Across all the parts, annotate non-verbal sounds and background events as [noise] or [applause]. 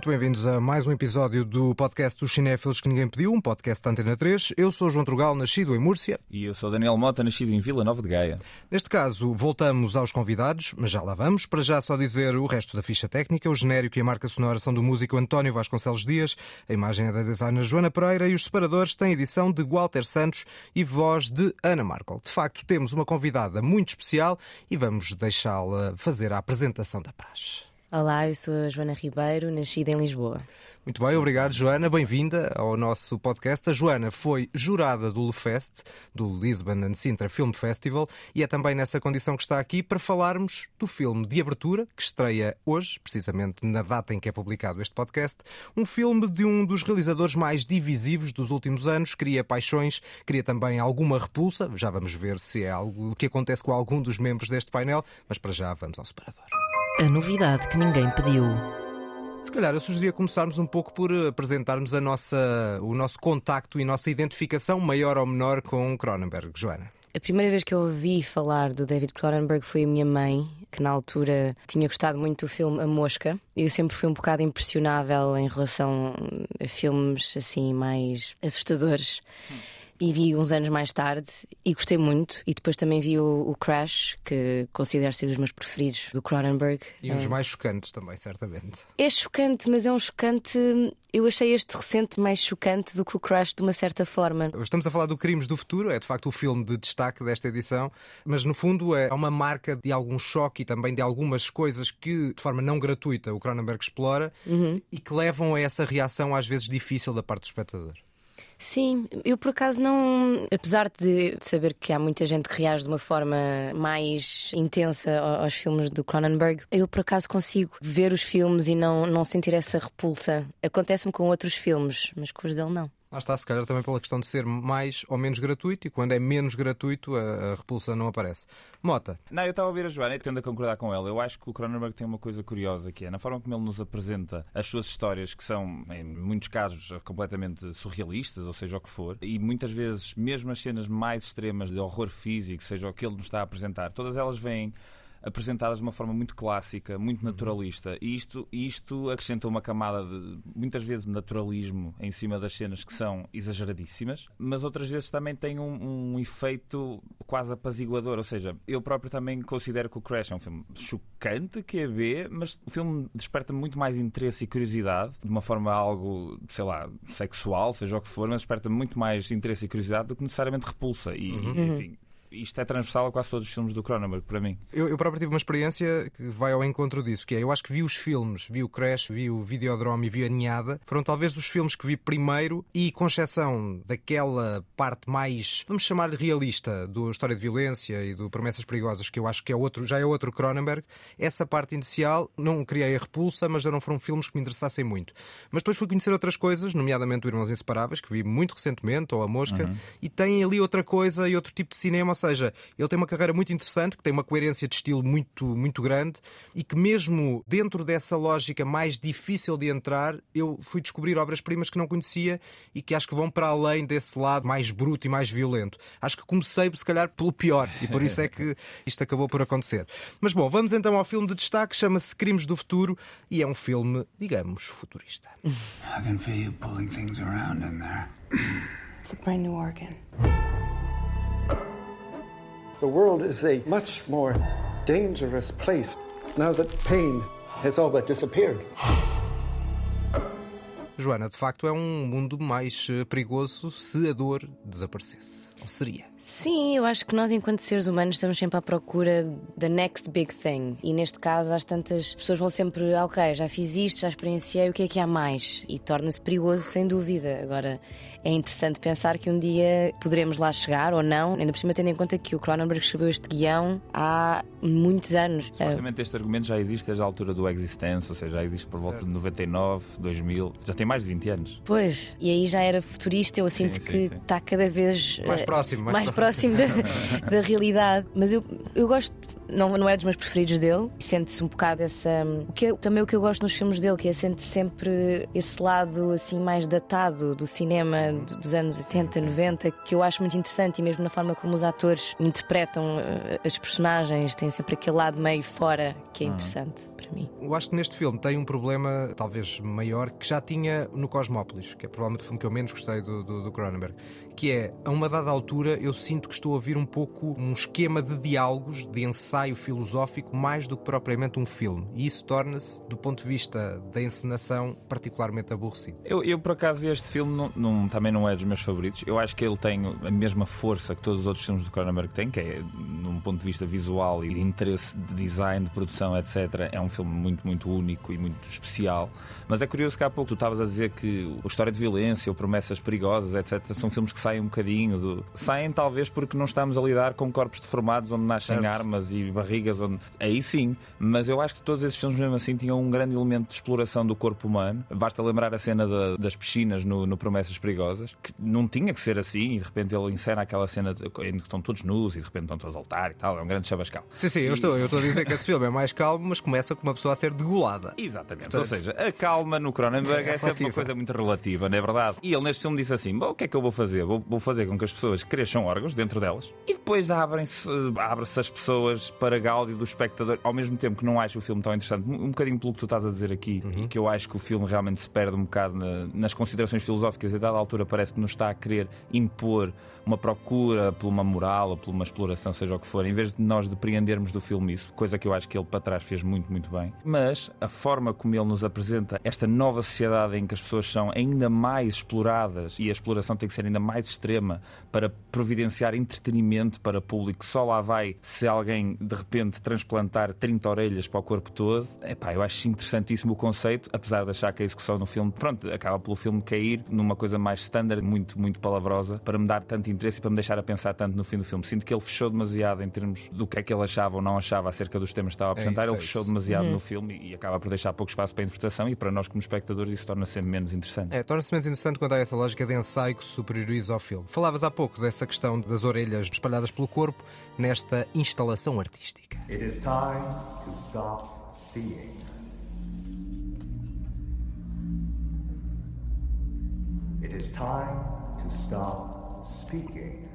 Muito bem-vindos a mais um episódio do podcast dos Cinéfilos que Ninguém Pediu, um podcast da Antena 3. Eu sou João Trugal, nascido em Múrcia. E eu sou Daniel Mota, nascido em Vila Nova de Gaia. Neste caso, voltamos aos convidados, mas já lá vamos. Para já só dizer o resto da ficha técnica. O genérico e a marca sonora são do músico António Vasconcelos Dias, a imagem é da designer Joana Pereira e os separadores têm edição de Walter Santos e voz de Ana Markel. De facto, temos uma convidada muito especial e vamos deixá-la fazer a apresentação da praxe. Olá, eu sou a Joana Ribeiro, nascida em Lisboa. Muito bem, obrigado, Joana. Bem-vinda ao nosso podcast. A Joana foi jurada do LeFest, do Lisbon and Sintra Film Festival, e é também nessa condição que está aqui para falarmos do filme de abertura, que estreia hoje, precisamente na data em que é publicado este podcast. Um filme de um dos realizadores mais divisivos dos últimos anos. Cria paixões, cria também alguma repulsa. Já vamos ver se é algo que acontece com algum dos membros deste painel, mas para já vamos ao separador. A novidade que ninguém pediu. Se calhar eu sugeria começarmos um pouco por apresentarmos a nossa, o nosso contacto e nossa identificação maior ou menor com Cronenberg. Joana. A primeira vez que eu ouvi falar do David Cronenberg foi a minha mãe, que na altura tinha gostado muito do filme A Mosca. Eu sempre fui um bocado impressionável em relação a filmes assim mais assustadores. Hum e vi uns anos mais tarde e gostei muito. E depois também vi o, o Crash, que considero ser os meus preferidos do Cronenberg. E uns é. mais chocantes também, certamente. É chocante, mas é um chocante. Eu achei este recente mais chocante do que o Crash, de uma certa forma. Estamos a falar do Crimes do Futuro, é de facto o filme de destaque desta edição, mas no fundo é uma marca de algum choque e também de algumas coisas que, de forma não gratuita, o Cronenberg explora uhum. e que levam a essa reação às vezes difícil da parte do espectador. Sim, eu por acaso não. Apesar de saber que há muita gente que reage de uma forma mais intensa aos filmes do Cronenberg, eu por acaso consigo ver os filmes e não, não sentir essa repulsa. Acontece-me com outros filmes, mas com os dele não. Lá está, se calhar também pela questão de ser mais ou menos gratuito e quando é menos gratuito a, a repulsa não aparece. Mota. Não, eu estava a ouvir a Joana e tendo a concordar com ela. Eu acho que o Cronenberg tem uma coisa curiosa que é na forma como ele nos apresenta as suas histórias, que são, em muitos casos, completamente surrealistas, ou seja o que for, e muitas vezes, mesmo as cenas mais extremas de horror físico, seja o que ele nos está a apresentar, todas elas vêm apresentadas de uma forma muito clássica, muito naturalista. E isto, isto acrescenta uma camada de, muitas vezes, naturalismo em cima das cenas que são exageradíssimas, mas outras vezes também tem um, um efeito quase apaziguador. Ou seja, eu próprio também considero que o Crash é um filme chocante, que é B, mas o filme desperta muito mais interesse e curiosidade, de uma forma algo, sei lá, sexual, seja o que for, mas desperta muito mais interesse e curiosidade do que necessariamente repulsa. E, uhum. enfim isto é transversal a quase todos os filmes do Cronenberg, para mim. Eu, eu próprio tive uma experiência que vai ao encontro disso, que é, eu acho que vi os filmes, vi o Crash, vi o Videodrome e vi a Ninhada, foram talvez os filmes que vi primeiro e, com exceção daquela parte mais, vamos chamar realista, do História de Violência e do Promessas Perigosas, que eu acho que é outro, já é outro Cronenberg, essa parte inicial não criei a repulsa, mas já não foram filmes que me interessassem muito. Mas depois fui conhecer outras coisas, nomeadamente o Irmãos Inseparáveis, que vi muito recentemente, ou A Mosca, uhum. e tem ali outra coisa e outro tipo de cinema, seja, ele tem uma carreira muito interessante, que tem uma coerência de estilo muito, muito grande e que, mesmo dentro dessa lógica mais difícil de entrar, eu fui descobrir obras-primas que não conhecia e que acho que vão para além desse lado mais bruto e mais violento. Acho que comecei, se calhar, pelo pior e por isso é que [laughs] isto acabou por acontecer. Mas bom, vamos então ao filme de destaque, chama-se Crimes do Futuro e é um filme, digamos, futurista. I can feel you pulling things around in there. It's a brand new organ. The world is a much more dangerous place now that pain has all but disappeared. Joana, de facto é um mundo mais eh, perigoso se a dor desaparecesse. Ou seria? Sim, eu acho que nós, enquanto seres humanos, estamos sempre à procura da next big thing. E neste caso, às tantas pessoas vão sempre, ah, ok, já fiz isto, já experienciei, o que é que há mais? E torna-se perigoso, sem dúvida. Agora, é interessante pensar que um dia poderemos lá chegar ou não, ainda por cima tendo em conta que o Cronenberg escreveu este guião há muitos anos. Supostamente este argumento já existe desde a altura do Existence, ou seja, já existe por volta certo. de 99, 2000, já tem mais de 20 anos. Pois, e aí já era futurista, eu sinto sim, que está cada vez mais próximo, mais, mais próximo, próximo da, da realidade. Mas eu, eu gosto Não, não é dos meus preferidos dele. Sente-se um bocado essa. O que eu, também o que eu gosto nos filmes dele, que é sente sempre esse lado assim mais datado do cinema dos anos 80, 90, que eu acho muito interessante e mesmo na forma como os atores interpretam uh, as personagens, tem sempre aquele lado meio fora que é hum. interessante para mim. Eu acho que neste filme tem um problema talvez maior que já tinha no Cosmópolis, que é provavelmente o filme que eu menos gostei do, do, do Cronenberg, que é, a uma dada altura, eu sinto que estou a ouvir um pouco um esquema de diálogos, de ensaio filosófico, mais do que propriamente um filme. E isso torna-se, do ponto de vista da encenação, particularmente aborrecido. Eu, eu por acaso, este filme não, não, também não é dos meus favoritos. Eu acho que ele tem a mesma força que todos os outros filmes do Cronenberg têm, que é, num ponto de vista visual e de interesse de design, de produção, etc. É um filme muito, muito único e muito especial. Mas é curioso que há pouco tu estavas a dizer que a história de violência ou promessas perigosas, etc., são filmes que saem um bocadinho do. Saem talvez porque não estamos a lidar com corpos deformados onde nascem certo. armas e barrigas. Onde... Aí sim, mas eu acho que todos esses filmes, mesmo assim, tinham um grande elemento de exploração do corpo humano. Basta lembrar a cena da, das piscinas no, no, Promessas Perigosas, que não tinha que ser assim, e de repente ele encena aquela cena de, em que estão todos nus e de repente estão todos a altar e tal. É um grande chabascal. Sim, sim, e... eu, estou, eu estou a dizer que esse filme é mais calmo, mas começa com uma pessoa a ser degolada. Exatamente. Portanto... Ou seja, a calma no Cronenberg é, é sempre uma coisa muito relativa, não é verdade? E ele neste filme disse assim: o que é que eu vou fazer? Vou, vou fazer com que as pessoas cresçam órgãos dentro delas e depois abrem-se abre-se as pessoas para gáudio do espectador, ao mesmo tempo que não acho o filme tão interessante, um bocadinho pelo que tu estás a dizer aqui, uhum. e que eu acho que o filme realmente se perde um bocado na, nas considerações filosóficas e a dada altura parece que nos está a querer impor uma procura por uma moral ou por uma exploração, seja o que for, em vez de nós depreendermos do filme isso, coisa que eu acho que ele para trás fez muito, muito bem. Mas a forma como ele nos apresenta esta nova sociedade em que as pessoas são ainda mais exploradas e a exploração tem que ser ainda mais extrema para providenciar entretenimento para público, só lá vai se alguém de repente transplantar 30 orelhas para o corpo todo. Epá, eu acho interessantíssimo o conceito, apesar de achar que a execução no filme, pronto, acaba pelo filme cair numa coisa mais standard, muito, muito palavrosa, para me dar tanto interesse e para me deixar a pensar tanto no fim do filme. Sinto que ele fechou demasiado em termos do que é que ele achava ou não achava acerca dos temas que estava a é apresentar. É isso, ele é fechou demasiado uhum. no filme e acaba por deixar pouco espaço para a interpretação e para nós, como espectadores, isso torna-se sempre menos interessante. É, torna-se menos interessante quando há essa lógica de ensaio que superioriza ao filme. Falavas há pouco dessa questão das orelhas espalhadas pelo corpo nesta instalação artística. It is time to stop seeing. It is time to stop speaking.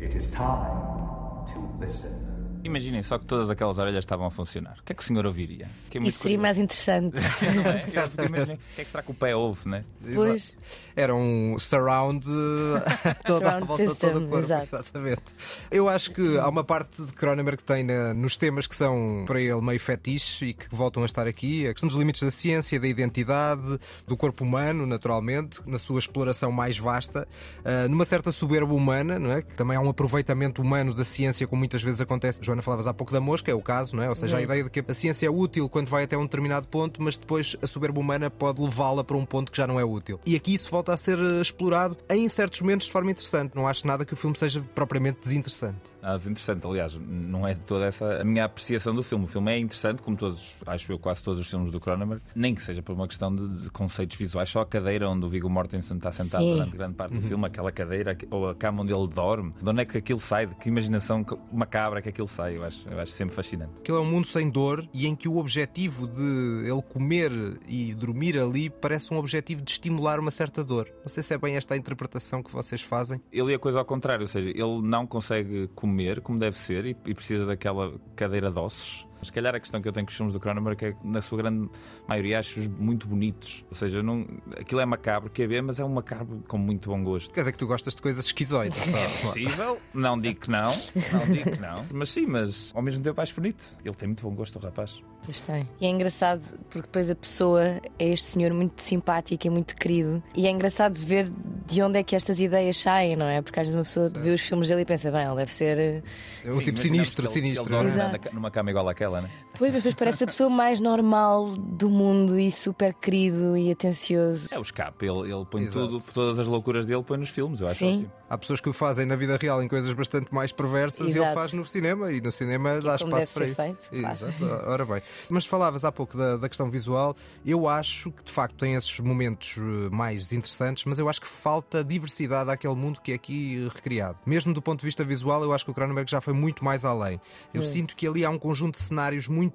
It is time to listen. Imaginem só que todas aquelas orelhas estavam a funcionar. O que é que o senhor ouviria? É Isso seria mais interessante. [laughs] é? [laughs] O que é que será que o pé ouve, né? Pois. Era um surround [laughs] toda surround a volta system, todo o corpo. Exatamente. Eu acho que há uma parte de Cronenberg que tem na, nos temas que são para ele meio fetiche e que voltam a estar aqui. A questão dos limites da ciência, da identidade, do corpo humano, naturalmente, na sua exploração mais vasta, uh, numa certa soberba humana, não é? Que também há um aproveitamento humano da ciência, como muitas vezes acontece Joana, falavas há pouco da mosca, é o caso, não é? Ou seja, a ideia de que a ciência é útil quando vai até um determinado ponto, mas depois a soberba humana pode levá-la para um ponto que já não é útil. E aqui isso volta a ser eh, explorado em certos momentos de forma interessante. Não acho nada que o filme seja propriamente desinteressante. Ah, desinteressante, aliás, não é de toda essa a minha apreciação do filme. O filme é interessante, como todos, acho eu, quase todos os filmes do Cronenberg, nem que seja por uma questão de, de conceitos visuais. Só a cadeira onde o Viggo Mortensen está sentado Sim. durante grande parte do filme, aquela cadeira, ou a cama onde ele dorme, de onde é que aquilo sai, de que imaginação macabra que aquilo sai. Eu acho, eu acho sempre fascinante. Aquilo é um mundo sem dor e em que o objetivo de ele comer e dormir ali parece um objetivo de estimular uma certa dor. Não sei se é bem esta a interpretação que vocês fazem. Ele é a coisa ao contrário, ou seja, ele não consegue comer como deve ser e, e precisa daquela cadeira de ossos se calhar a questão que eu tenho com os filmes do Cronenberg é que, na sua grande maioria, acho-os muito bonitos. Ou seja, não, aquilo é macabro, que é bem, mas é um macabro com muito bom gosto. Quer dizer que tu gostas de coisas esquizoides, É possível, não digo que não, não digo que não, mas sim, mas ao mesmo tempo acho bonito. Ele tem muito bom gosto, o rapaz. Pois tem. E é engraçado porque depois a pessoa é este senhor muito simpático e muito querido. E é engraçado ver de onde é que estas ideias saem, não é? Porque às vezes uma pessoa vê os filmes dele e pensa, bem, ele deve ser. É um tipo sinistro, ele, sinistro. Ele dorme numa cama igual àquela ela, né? Pois, mas parece a pessoa mais normal do mundo e super querido e atencioso. É o escape, ele, ele põe Exato. tudo, todas as loucuras dele põe nos filmes, eu acho Sim. ótimo. Há pessoas que o fazem na vida real em coisas bastante mais perversas e ele Exato. faz no cinema e no cinema dá como espaço deve para ser isso. feito, claro. Exato. Ora bem. Mas falavas há pouco da, da questão visual, eu acho que de facto tem esses momentos eh, mais interessantes, mas eu acho que falta diversidade àquele mundo que é aqui recriado. Mesmo do ponto de vista visual, eu acho que o Cronenberg já foi muito mais além. Eu sinto que ali há um conjunto de cenários muito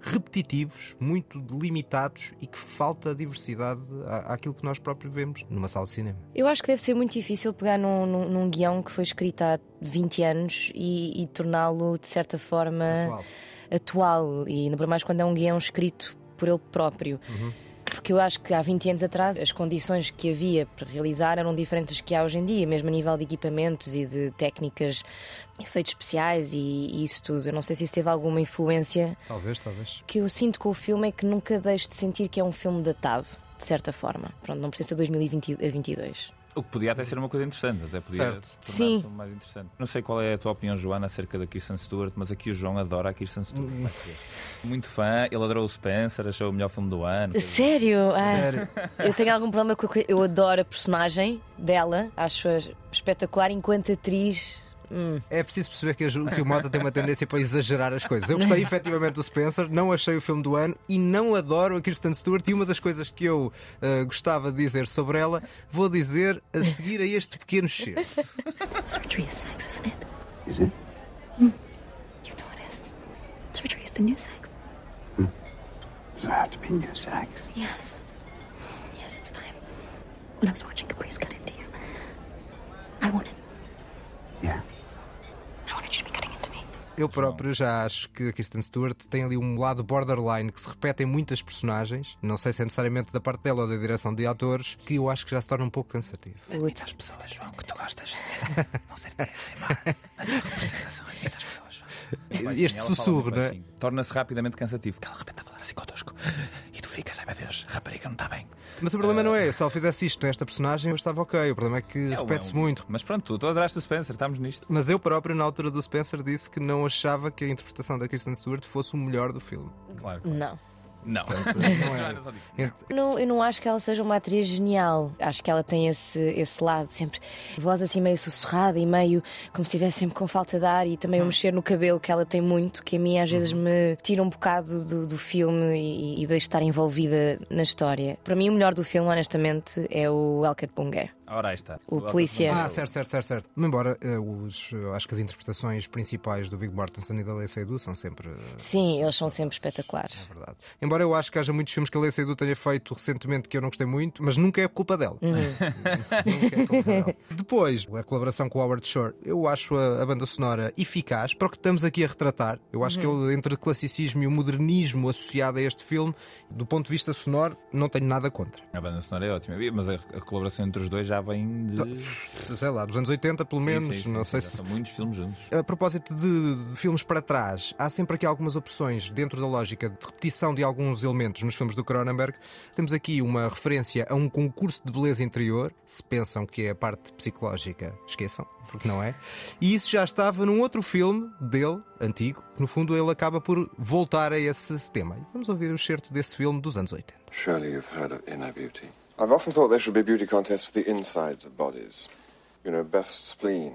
repetitivos, muito delimitados e que falta diversidade à- àquilo que nós próprios vemos numa sala de cinema. Eu acho que deve ser muito difícil pegar num, num, num guião que foi escrito há 20 anos e, e torná-lo, de certa forma, Atual. atual. E ainda por mais quando é um guião escrito por ele próprio. Porque eu acho que há 20 anos atrás as condições que havia para realizar eram diferentes das que há hoje em dia, mesmo a nível de equipamentos e de técnicas, efeitos especiais e, e isso tudo. Eu não sei se isso teve alguma influência. Talvez, talvez. O que eu sinto com o filme é que nunca deixo de sentir que é um filme datado, de certa forma. Pronto, não precisa ser 2022. O que podia até ser uma coisa interessante, até podia Certo. Sim. mais interessante. Não sei qual é a tua opinião, Joana, acerca da Kirsten Stewart, mas aqui o João adora a Kirsten Stewart. Muito fã, ele adorou o Spencer, achou o melhor filme do ano. [laughs] Sério? Ah, Sério. Eu tenho algum problema com a. Eu adoro a personagem dela, acho-a espetacular enquanto atriz. Hum. É preciso perceber que, a que o Mota tem uma tendência para exagerar as coisas. Eu gostei [laughs] efetivamente do Spencer, não achei o filme do ano e não adoro a Kirsten Stewart. E uma das coisas que eu ah, gostava de dizer sobre ela, vou dizer a seguir a este pequeno cheiro. Surgery is sex, isn't it? Is it? You know it is. Surgery is the new sex. Does it have to be new sex? Yes. Yes, it's time. When I was watching Caprice cut into you, I wanted. Yeah. I wanted you to be cutting into me. Eu próprio já acho que a Kirsten Stewart tem ali um lado borderline que se repete em muitas personagens. Não sei se é necessariamente da parte dela ou da direção de atores, que eu acho que já se torna um pouco cansativo. As pessoas, João, que tu gostas. Não ser TSMR. Na tua representação, as pessoas, E este sussurro, é? baixinho. Torna-se rapidamente cansativo. Que ela de repente a falar assim connosco. E tu ficas, ai meu Deus, a rapariga não está bem. Mas o problema não é esse. Se ela fizesse isto nesta personagem, eu estava ok. O problema é que É um- repete-se é um- muito. Mas pronto, tu, tu adoraste o Spencer, estamos nisto. Mas eu próprio, na altura do Spencer, disse que não achava que a interpretação da Kristen Stewart fosse o melhor do filme. Claro. claro. Não. Não. [laughs] não é. Disse, Ent- Não, eu não acho que ela seja uma atriz genial. Acho que ela tem esse, esse lado, sempre voz assim meio sussurrada e meio como se estivesse sempre com falta de ar e também o mexer no cabelo que ela tem muito, que a mim às vezes me tira um bocado do, do filme e, e deixa de estar envolvida na história. Para mim, o melhor do filme, honestamente, é o Elket Bunger. Ora, aí está. O Tu- polícia. Ah, certo, certo, certo, certo. Embora eh, os, eu acho que as interpretações principais do Viggo Mortensen e da Lei Seydoux são sempre. eh, Sim, eles são sempre espetaculares. É verdade. Embora eu acho que haja muitos filmes que a Lei Seydoux tenha feito recentemente que eu não gostei muito, mas nunca é culpa dela. Nunca é culpa dela. [laughs] Depois, a colaboração com o Howard Shore, eu acho a, a banda sonora eficaz para o que estamos aqui a retratar. Eu acho que ele, entre o classicismo e o modernismo associado a este filme, do ponto de vista sonoro, não tenho nada contra. A banda sonora é ótima, mas a, a colaboração entre os dois já vem de. Sei lá, dos anos 80, pelo menos, Sim, sim, sim, não sim, sei se São muitos filmes juntos. A propósito de, de filmes para trás, há sempre aqui algumas opções dentro da lógica de repetição de alguns elementos nos filmes do Cronenberg. Temos aqui uma referência a um concurso de beleza interior. Se pensam que é a parte psicológica, esqueçam, porque não é. E isso já estava num outro filme dele, antigo, que no fundo ele acaba por voltar a esse tema. E Vamos ouvir o excerto desse filme dos anos 80. Surely you've heard of inner beauty. I've often thought there should be beauty contests for the insides of bodies. You know, best spleen,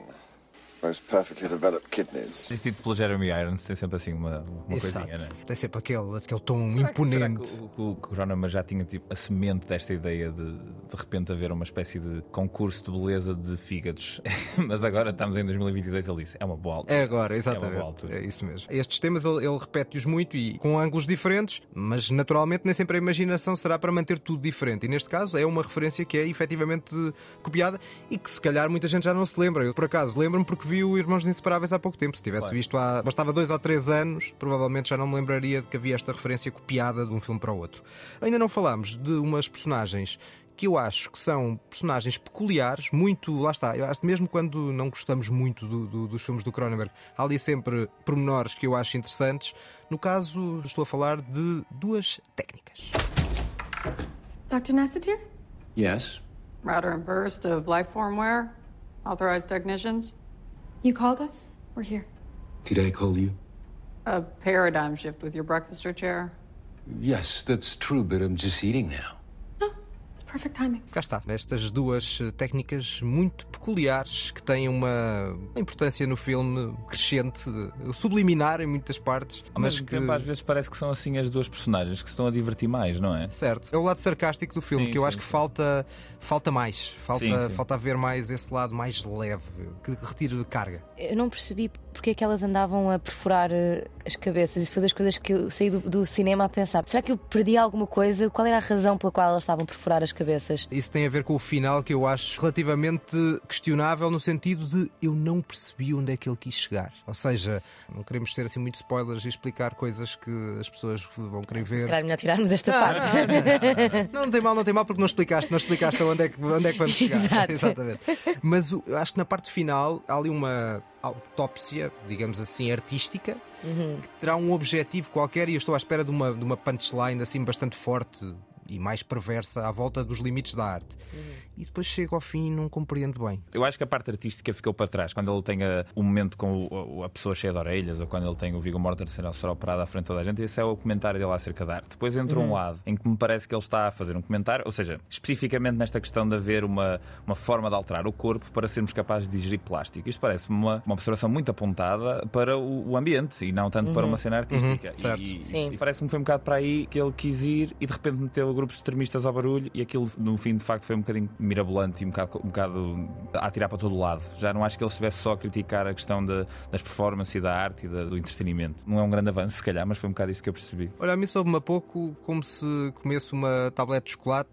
most perfectly developed kidneys. Assistido pelo Jeremy Irons, tem sempre assim uma, uma Exato. coisinha, não é? Tem sempre aquele, aquele tom Será imponente. que o, que o Cronenberg já tinha tipo, a semente desta ideia de de repente haver uma espécie de concurso de beleza de fígados? [laughs] Mas agora estamos em 2022 ele disse: é uma boa altura. É agora, É uma exatamente. boa altura. É isso mesmo. Estes temas ele, ele repete-os muito e com ângulos diferentes, mas naturalmente nem sempre a imaginação será para manter tudo diferente. E neste caso é uma referência que é efetivamente copiada e que se calhar muita gente já não se lembra. Eu, por acaso, lembro-me porque vi o Irmãos Inseparáveis há pouco tempo. Se tivesse Claro. visto há bastava dois ou três anos, provavelmente já não me lembraria de que havia esta referência copiada de um filme para o outro. Ainda não falámos de umas personagens que eu acho que são personagens peculiares, muito. Lá está, eu acho que mesmo quando não gostamos muito do- do- dos filmes do Cronenberg, há ali sempre pormenores que eu acho interessantes. No caso, estou a falar de duas técnicas. Dr. Nassatir? Yes. Router and burst of lifeformware. Authorized technicians. You called us? We're here. Did I call you? A paradigm shift with your breakfast or chair. Yes, that's true, but I'm just eating now. Perfect timing. Cá está, estas duas técnicas muito peculiares que têm uma importância no filme crescente, subliminar em muitas partes, Ao mas mesmo que tempo, às vezes parece que são assim as duas personagens que se estão a divertir mais, não é? Certo, é o lado sarcástico do filme Sim, que eu sim, acho que sim. falta, falta mais, falta, Sim, sim. falta haver mais esse lado mais leve, que retire carga. Eu não percebi porque é que elas andavam a perfurar eh, as cabeças. Isso foi das coisas que eu saí do, do cinema a pensar. Será que eu perdi alguma coisa? Qual era a razão pela qual elas estavam a perfurar as cabeças? Isso tem a ver com o final que eu acho relativamente questionável no sentido de eu não percebi onde é que ele quis chegar. Ou seja, não queremos ter assim muitos spoilers e explicar coisas que as pessoas vão querer Se ver. calhar é melhor tirarmos esta Ah, parte. [laughs] Não, não tem mal, não tem mal, porque não explicaste, não explicaste onde é que, onde é que vamos chegar. [laughs] Exato. Exatamente. Mas eu acho que na parte final há ali uma autópsia, digamos assim, artística, que terá um objetivo qualquer e eu estou à espera de uma, de uma punchline assim bastante forte e mais perversa à volta dos limites da arte. E depois chego ao fim e não compreendo bem. Eu acho que a parte artística ficou para trás. Quando ele tem a- um momento com o- a pessoa cheia de orelhas, ou quando ele tem o Viggo Mortensen a ser operado à frente de toda a gente, esse é o comentário dele acerca da arte. Depois entra um lado em que me parece que ele está a fazer um comentário, ou seja, especificamente nesta questão de haver uma, uma forma de alterar o corpo para sermos capazes de digerir plástico. Isto parece-me uma, uma observação muito apontada para o, o ambiente e não tanto para uma cena artística. Uhum, certo. E, Sim. e parece-me que foi um bocado para aí que ele quis ir e de repente meteu grupos extremistas ao barulho e aquilo no fim de facto foi um bocadinho mirabolante e um bocado, um bocado a atirar para todo o lado. Já não acho que ele estivesse só a criticar a questão de- das performances e da arte e da- do entretenimento. Não é um grande avanço, se calhar, mas foi um bocado isso que eu percebi. Olha, a mim soube-me a pouco como se comesse uma tablete de chocolate,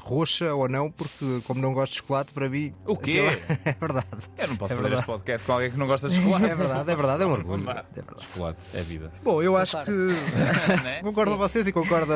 roxa ou não, porque como não gosto de chocolate, para mim. O quê? [laughs] É verdade. Eu não posso É fazer verdade. este podcast com alguém que não gosta de chocolate. [laughs] É verdade, é verdade, é um orgulho. É verdade. Chocolate é vida. Bom, eu acho que. [laughs] Né? Concordo com vocês e concorda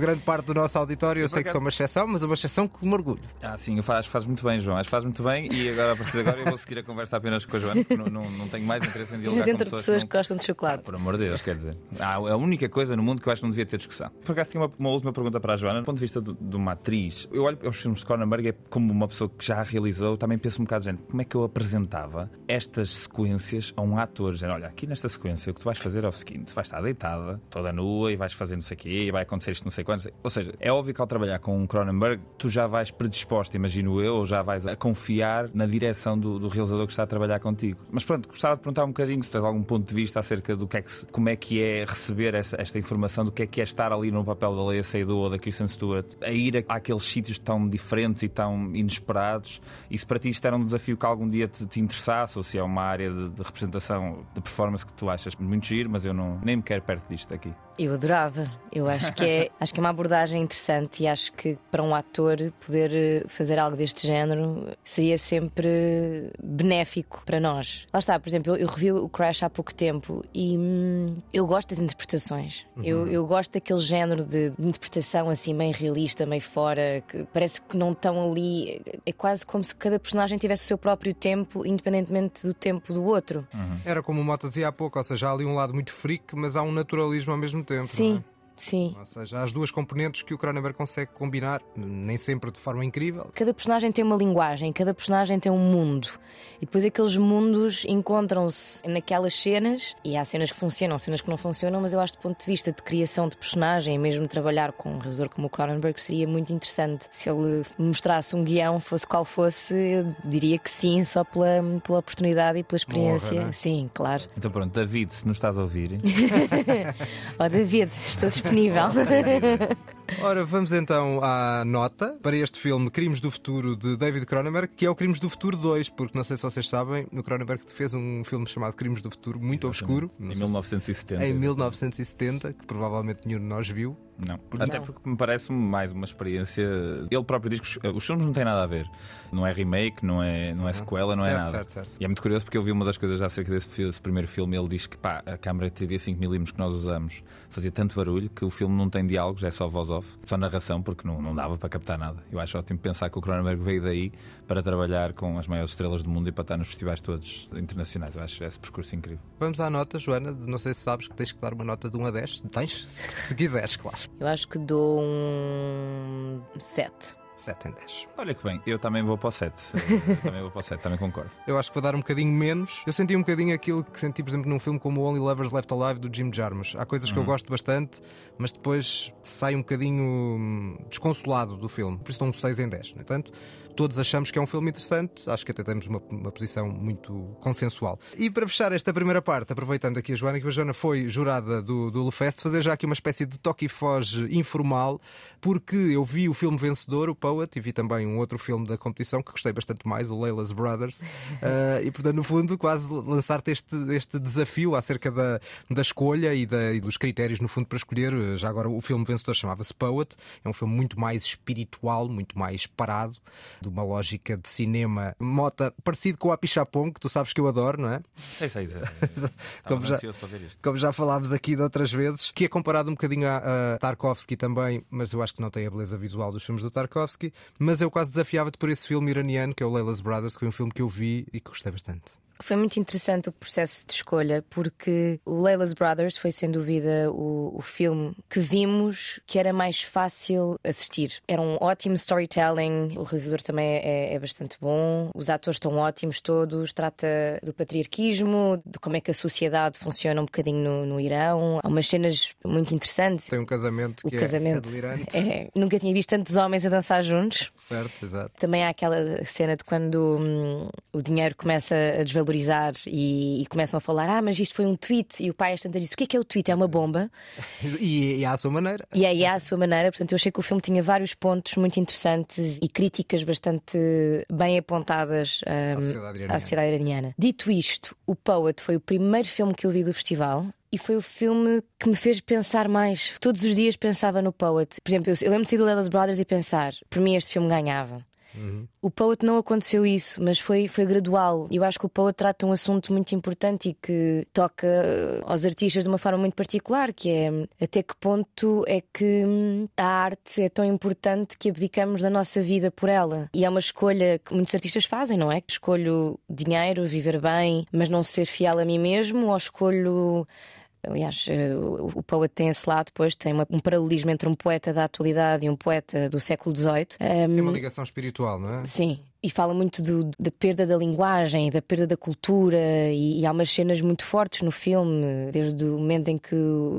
grande parte do nosso auditório. Eu sei que acaso- sou uma exceção, mas uma exceção que me orgulho. Ah, sim, eu fa- acho que fazes muito bem, João. Acho que fazes muito bem e agora, a partir de agora, eu vou seguir a conversa apenas com a Joana, porque não, não, não tenho mais interesse em dialogar Mas com entre pessoas, pessoas que que não... gostam de chocolate. Por amor de Deus, quer dizer. Há a única coisa no mundo que eu acho que não devia ter discussão. Por acaso, tinha uma, uma última pergunta para a Joana. Do ponto de vista do- de uma atriz, eu olho para os filmes de Cronenberg como uma pessoa que já realizou, também penso um bocado, gente, como é que eu apresentava estas sequências a um ator? Gente, olha, aqui nesta sequência, o que tu vais fazer é o seguinte: vais estar deitada, toda nua, e vais fazer não sei o quê, e vai acontecer isto não sei quando. Ou seja, é óbvio que ao trabalhar com um Cronenberg, tu já vais predisposta, imagino eu, ou já vais a confiar na direção do, do realizador que está a trabalhar contigo. Mas pronto, gostava de perguntar um bocadinho se tens algum ponto de vista acerca do que é que como é que é receber essa- esta informação, do que é que é estar ali no papel da Leia Seydoux ou da Kristen Stewart, a ir a, àqueles sítios tão diferentes e tão inesperados. E se para ti isto era um desafio que algum dia te, te interessasse, ou se é uma área de, de representação, de performance que tu achas muito giro, mas eu não, nem me quero perto disto aqui. Eu adorava. Eu acho que é, [laughs] acho que é uma abordagem interessante e acho que para um ator poder eh, fazer algo deste género seria sempre benéfico para nós. Lá está, por exemplo, eu, eu revi o Crash há pouco tempo e hum, eu gosto das interpretações. Eu, eu gosto daquele género de, de interpretação assim meio realista, meio fora, que parece que não estão ali. É quase como se cada personagem tivesse o seu próprio tempo, independentemente do tempo do outro. Era como o Mota dizia há pouco, ou seja, há ali um lado muito freak, mas há um naturalismo ao mesmo tempo. Sim, não sim. Ou seja, há as duas componentes que o Cronenberg consegue combinar, nem sempre de forma incrível. Cada personagem tem uma linguagem, cada personagem tem um mundo. E depois aqueles mundos encontram-se naquelas cenas, e há cenas que funcionam, cenas que não funcionam, mas eu acho que do ponto de vista de criação de personagem, mesmo trabalhar com um realizador como o Cronenberg, seria muito interessante. Se ele me mostrasse um guião, fosse qual fosse, eu diria que sim, só pela, pela oportunidade e pela experiência. é? Sim, claro. Então pronto, David, se nos estás a ouvir, [laughs] Ó David, estou disponível. [laughs] Ora, vamos então à nota para este filme Crimes do Futuro de David Cronenberg, que é o Crimes do Futuro 2, porque não sei se vocês sabem, o Cronenberg fez um filme chamado Crimes do Futuro, muito obscuro, em não sei se- 1970. em 1970, que provavelmente nenhum de nós viu. Não. Até porque me parece mais uma experiência. Ele próprio diz que os, os filmes não têm nada a ver. Não é remake, não é, não é sequela, não é Certo, nada. certo, certo. E é muito curioso porque eu vi uma das coisas acerca desse, desse primeiro filme. Ele diz que pá, a câmera TD 5mm que nós usamos fazia tanto barulho que o filme não tem diálogos, é só voz off, só narração, porque não, não dava para captar nada. Eu acho ótimo pensar que o Cronenberg veio daí para trabalhar com as maiores estrelas do mundo e para estar nos festivais todos internacionais. Eu acho esse percurso incrível. Vamos à nota, Joana, de- não sei se sabes que tens que dar uma nota de 1 a 10. Tens, se quiseres, claro. Eu acho que dou um 7. 7 em 10. Olha que bem, eu também vou para o 7. [laughs] também vou para o 7, também concordo. Eu acho que vou dar um bocadinho menos. Eu senti um bocadinho aquilo que senti, por exemplo, num filme como Only Lovers Left Alive do Jim Jarmusch. Há coisas que eu gosto bastante, mas depois sai um bocadinho hum, desconsolado do filme. Por isso dou um 6 em 10. No entanto, todos achamos que é um filme interessante. Acho que até temos uma, uma posição muito consensual. E para fechar esta primeira parte, aproveitando aqui a Joana, que a Joana foi jurada do, do Lufest, fazer já aqui uma espécie de toque e foge informal, porque eu vi o filme vencedor, o Poet, e vi também um outro filme da competição que gostei bastante mais, o Leila's Brothers. Uh, [laughs] e portanto, no fundo, quase lançar-te este, este desafio acerca da, da escolha e, da, e dos critérios, no fundo, para escolher. Já agora, o filme vencedor chamava-se Poet, é um filme muito mais espiritual, muito mais parado de uma lógica de cinema mota parecido com o Apichapong, que tu sabes que eu adoro, não é? Sei, sei, sei. [laughs] como, já, como já falámos aqui de outras vezes, que é comparado um bocadinho a, a Tarkovsky também, mas eu acho que não tem a beleza visual dos filmes do Tarkovsky. Mas eu quase desafiava-te por esse filme iraniano, que é o Leila's Brothers, que foi um filme que eu vi e que gostei bastante. Foi muito interessante o processo de escolha, porque o Leila's Brothers foi sem dúvida o, o, filme que vimos que era mais fácil assistir. Era um ótimo storytelling, o realizador também é, é bastante bom, os atores estão ótimos todos, trata do patriarquismo, de como é que a sociedade funciona um bocadinho no, no Irão. Há umas cenas muito interessantes. Tem um casamento que o casamento é, é Nunca tinha visto tantos homens a dançar juntos. Certo, exato. Também há aquela cena de quando hum, o dinheiro começa a desvalorizar valorizar e, e, começam a falar: ah, mas isto foi um tweet. E o pai às tantas disse: o que é que é o tweet? É uma bomba. [laughs] e, e à sua maneira. E aí à sua maneira. Portanto, eu achei que o filme tinha vários pontos muito interessantes e críticas bastante bem apontadas um, à, sociedade à sociedade iraniana. Dito isto, o Poet foi o primeiro filme que eu vi do festival e foi o filme que me fez pensar mais. Todos os dias pensava no Poet. Por exemplo, eu, eu lembro de sair do Lelas Brothers e pensar: por mim, este filme ganhava. Uhum. O Poet não aconteceu isso, mas foi, foi gradual. Eu acho que o Poet trata um assunto muito importante e que toca eh, aos artistas de uma forma muito particular, que é até que ponto é que hum, a arte é tão importante que abdicamos da nossa vida por ela. E é uma escolha que muitos artistas fazem, não é? Escolho dinheiro, viver bem, mas não ser fiel a mim mesmo, ou escolho Aliás, eh, o Poet tem esse lado, depois tem um paralelismo entre um poeta da atualidade e um poeta do século XVIII. Tem uma ligação espiritual, não é? Sim, e fala muito do, da perda da linguagem, da perda da cultura, e, e, há umas cenas muito fortes no filme, desde o momento em que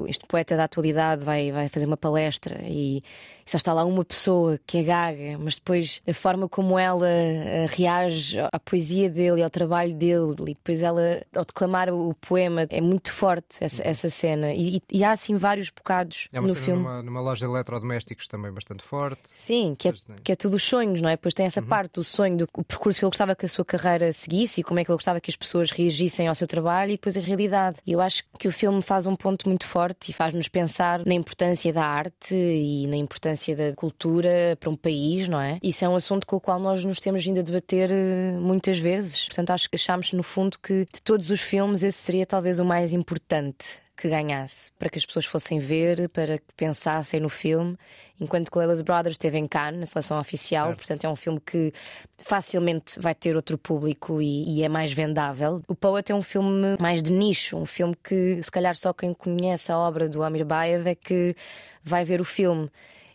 este poeta da atualidade vai, vai fazer uma palestra e, só está lá uma pessoa que é gaga, mas depois a forma como ela uh, reage à poesia dele e ao trabalho dele, e depois ela, ao declamar o poema, é muito forte essa, essa cena. E, e, há assim vários bocados é uma no cena filme. Numa, numa loja de eletrodomésticos também bastante forte. Sim, que é, que é tudo os sonhos, não é? Depois tem essa uhum. parte do sonho, do percurso que ele gostava que a sua carreira seguisse e como é que ele gostava que as pessoas reagissem ao seu trabalho e depois a realidade. E eu acho que o filme faz um ponto muito forte e faz-nos pensar na importância da arte e na importância da cultura para um país, não é? Isso é um assunto com o qual nós nos temos vindo a debater eh, muitas vezes. Portanto, acho que achámos no fundo que de todos os filmes esse seria talvez o mais importante que ganhasse, para que as pessoas fossem ver, para que pensassem no filme. Enquanto que Leila's Brothers esteve em Cannes, na seleção oficial, certo. portanto é um filme que facilmente vai ter outro público e, e, é mais vendável. O Poet é um filme mais de nicho, um filme que se calhar só quem conhece a obra do Amir Bayev é que vai ver o filme.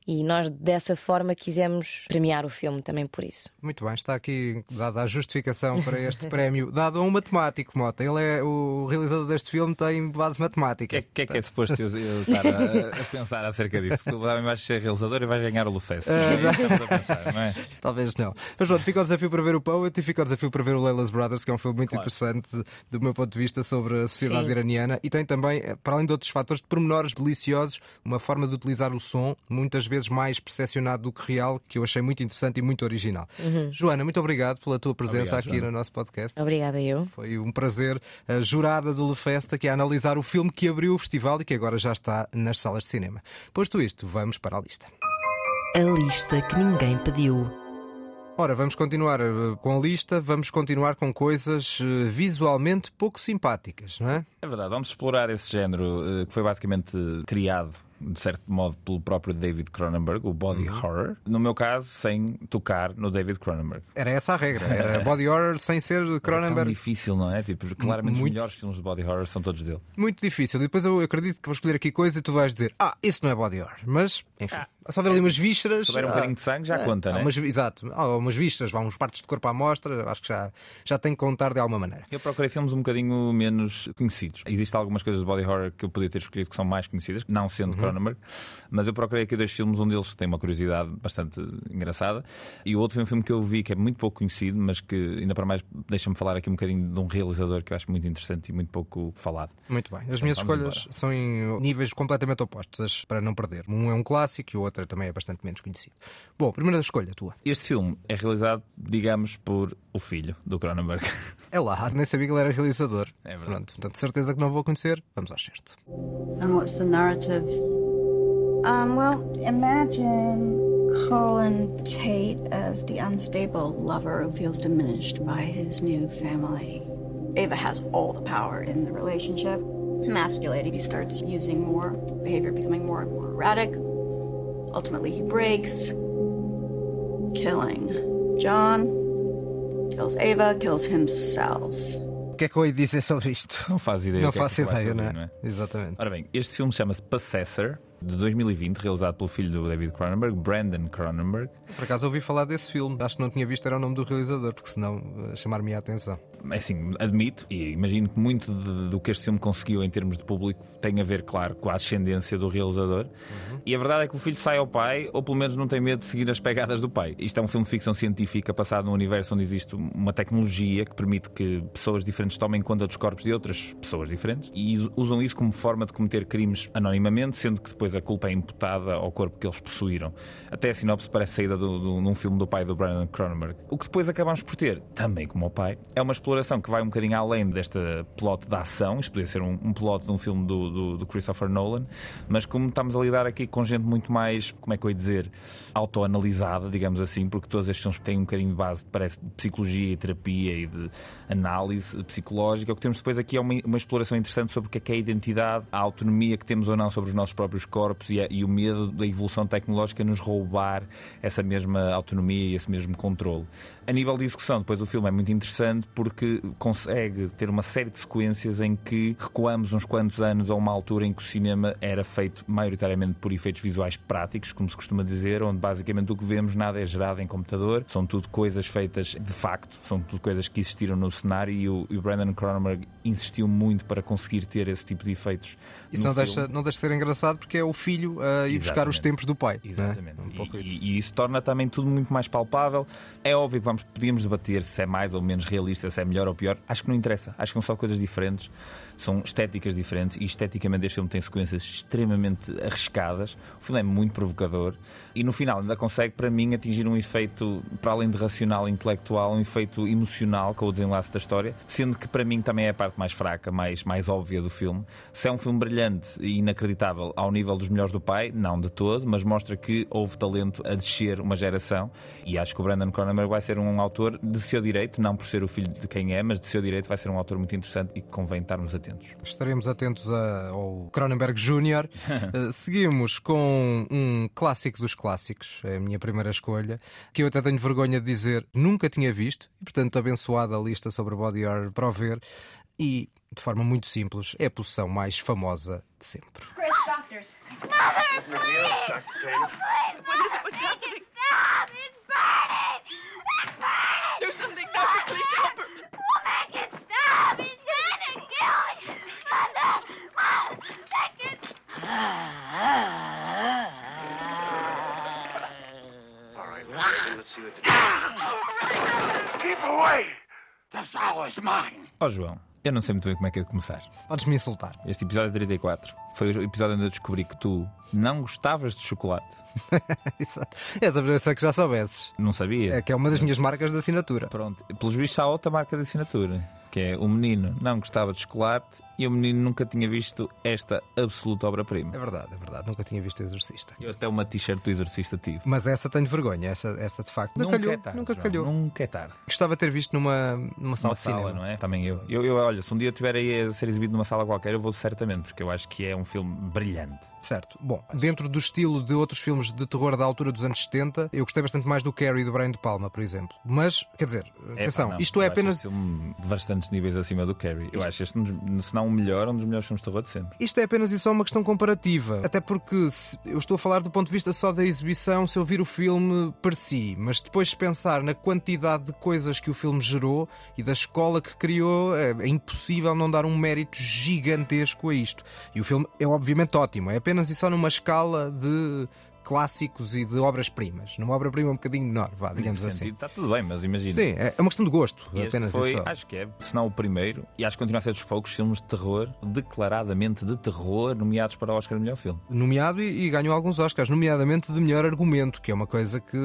E nós dessa forma quisemos premiar o filme também por isso. Muito bem, está aqui dada a justificação para este [laughs] prémio, dado a um matemático, Mota. Ele é o realizador deste filme, tem base matemática. O que, que, é que é suposto eu, eu estar a, a, pensar acerca disso? Tu vais ser realizador e vais ganhar o Lufest. É não é? [laughs] Talvez não. Mas pronto, fica o desafio para ver o Poet e fica o desafio para ver o Leila's Brothers, que é um filme muito claro. interessante do meu ponto de vista sobre a sociedade Sim. iraniana e tem também, para além de outros fatores, de pormenores deliciosos, uma forma de utilizar o som, muitas vezes vezes mais percepcionado do que real, que eu achei muito interessante e muito original. Uhum. Joana, muito obrigado pela tua presença obrigado, aqui Joana. no nosso podcast. Obrigada, eu. Foi um prazer. A jurada do Le Festa, que é analisar o filme que abriu o festival e que agora já está nas salas de cinema. Posto isto, vamos para a lista. A lista que ninguém pediu. Ora, vamos continuar eh, com a lista, vamos continuar com coisas eh, visualmente pouco simpáticas, não é? É verdade, vamos explorar esse género eh, que foi basicamente criado de certo modo, pelo próprio David Cronenberg, o body uhum. horror. No meu caso, sem tocar no David Cronenberg. Era essa a regra, era [laughs] body horror sem ser Cronenberg. É tão difícil, não é? Tipo, claramente muito... os melhores filmes de body horror são todos dele. Muito difícil. E depois eu acredito que vou escolher aqui coisa e tu vais dizer: Ah, isso não é body horror. Mas, enfim. Ah, Só ver ali umas vísceras. Se houver um ah, bocadinho de sangue, já é, conta, né? umas- exato. Há umas vísceras, vá uns partes de corpo à mostra, acho que já, já tem que contar de alguma maneira. Eu procurei filmes um bocadinho menos conhecidos. Existem algumas coisas de body horror que eu podia ter escolhido que são mais conhecidas, não sendo Cronenberg, mas eu procurei aqui dois filmes, um deles tem uma curiosidade bastante engraçada, e o outro foi um filme que eu vi que é muito pouco conhecido, mas que ainda para mais deixa-me falar aqui um bocadinho de um realizador que eu acho muito interessante e muito pouco falado. Muito bem. As Então, minhas escolhas embora. são em níveis completamente opostos, para não perder. Um é um clássico e o outro também é bastante menos conhecido. Bom, primeira escolha, tua. Este filme é realizado, digamos, por o filho do Cronenberg. É lá, nem sabia que ele era realizador. É verdade. Pronto, portanto, de certeza que não vou conhecer. Vamos ao certo. And what's the narrative? Um, well, imagine Colin Tate as the unstable lover who feels diminished by his new family. Ava has all the power in the relationship. It's emasculating. He starts using more, behavior becoming more and more erratic. Ultimately, he breaks, killing John, kills Ava, kills himself. O que é que eu ia dizer sobre isto? Não faz ideia. Não é que faço de ideia, ouvir, não é? Exatamente. Ora bem, este filme chama-se Possessor, de 2020, realizado pelo filho do David Cronenberg, Brandon Cronenberg. Por acaso ouvi falar desse filme. Acho que não tinha visto, era o nome do realizador, porque senão eh, chamar-me a atenção. É Assim, admito e imagino que muito de- do que este filme conseguiu em termos de público tem a ver, claro, com a ascendência do realizador. E a verdade é que o filho sai ao pai, ou pelo menos não tem medo de seguir as pegadas do pai. Isto é um filme de ficção científica passado num universo onde existe uma tecnologia que permite que pessoas diferentes tomem conta dos corpos de outras pessoas diferentes e us- usam isso como forma de cometer crimes anonimamente, sendo que depois a culpa é imputada ao corpo que eles possuíram. Até a sinopse parece saída do, num filme do pai do Brandon Cronenberg. O que depois acabamos por ter, também como o pai, é uma exploração que vai um bocadinho além desta plot da ação. Isto podia ser um, um plot de um filme do, do, do Christopher Nolan, mas como estamos a lidar aqui com gente muito mais, como é que eu ia dizer, autoanalisada, digamos assim, porque todos estes filmes têm um bocadinho de base, parece, de psicologia e terapia e de análise psicológica. O que temos depois aqui é uma, uma exploração interessante sobre o que é, que é a identidade, a autonomia que temos ou não sobre os nossos próprios corpos e, a- e o medo da evolução tecnológica nos roubar essa mesma autonomia e esse mesmo controle. A nível de execução, depois o filme é muito interessante porque consegue ter uma série de sequências em que recuamos uns quantos anos a uma altura em que o cinema era feito maioritariamente por efeitos visuais práticos, como se costuma dizer, onde basicamente o que vemos nada é gerado em computador, são tudo coisas feitas de facto, são tudo coisas que existiram no cenário e o, e o Brandon Cronenberg insistiu muito para conseguir ter esse tipo de efeitos. Isso não filme. deixa, não deixa de ser engraçado porque é o filho a ir buscar os tempos do pai. não é? Exatamente. Um e, isso. e isso torna também tudo muito mais palpável. É óbvio que vamos, podíamos debater se é mais ou menos realista, se é melhor ou pior. Acho que não interessa. Acho que são só coisas diferentes, são estéticas diferentes e esteticamente este filme tem sequências extremamente arriscadas. O filme é muito provocador e no final ainda consegue, para mim, atingir um efeito, para além de racional e intelectual, um efeito emocional com o desenlace da história, sendo que para mim também é a parte mais fraca, mais, mais óbvia do filme. Se é um filme brilhante e inacreditável ao nível dos melhores do pai, não de todo, mas mostra que houve talento a descer uma geração e acho que o Brandon Cronenberg vai ser um autor de seu direito, não por ser o filho de quem é, mas de seu direito vai ser um autor muito interessante e que convém estarmos atentos. Estaremos atentos a- ao Cronenberg Jr. [laughs] Eh, seguimos com um clássico dos clássicos, é a minha primeira escolha, que eu até tenho vergonha de dizer nunca tinha visto, e portanto abençoada a lista sobre body horror para o ver, e de forma muito simples, é a posição mais famosa de sempre. Chris, doctors. Mother, please! Dr. Taylor. What is it? What's happening? Stop! It's burning! It's burning! Do something, doctor. Please help her. We'll make it stop! It's trying to kill me! Mother! Mother! Make it... All right, let's listen. Let's see what the Keep away! This hour's mine. Ó João, eu não sei muito bem como é que é de começar. Podes-me insultar. Este episódio é 34 foi o episódio onde eu descobri que tu não gostavas de chocolate. [laughs] Exato. Essa presença que já soubesses. Não sabia? É que é uma das minhas marcas de assinatura. Pronto, pelos vistos há outra marca de assinatura, que é o menino não gostava de chocolate e o menino nunca tinha visto esta absoluta obra-prima. É verdade, é verdade. Nunca tinha visto Exorcista. Eu até uma t-shirt do Exorcista tive. Mas essa tenho vergonha, essa, essa de facto. Nunca, Nunca calhou. é tarde. nunca João, calhou. Nunca é tarde. Gostava de ter visto numa, numa sala Uma de cinema. não é? Também eu. eu. Eu, olha, se um dia estiver aí a ser exibido numa sala qualquer, eu vou certamente, porque eu acho que é um filme brilhante. Certo. Bom, dentro do estilo de outros filmes de terror da altura dos anos 70, eu gostei bastante mais do Carrie e do Brian De Palma, por exemplo. Mas, quer dizer, É, atenção, pá, não, isto é acho apenas. de bastantes níveis acima do Carrie. Eu acho este, se não o melhor, um dos melhores filmes de terror de sempre. Isto é apenas e só uma questão comparativa. Até porque eu estou a falar do ponto de vista só da exibição, se eu vir o filme per si, mas depois de pensar na quantidade de coisas que o filme gerou e da escola que criou, é, é impossível não dar um mérito gigantesco a isto. E o filme é obviamente ótimo, é apenas e só numa escala de clássicos e de obras-primas. Numa obra-prima um bocadinho menor, vá, digamos Nesse assim. sentido, está tudo bem, mas imagina. Sim, é uma questão de gosto, Este apenas foi, só. acho que é, se não o primeiro, e acho que continua a ser dos poucos filmes de terror, declaradamente de terror, nomeados para o Oscar de melhor filme. Nomeado e, e ganhou alguns Oscars, nomeadamente de melhor argumento, que é uma coisa que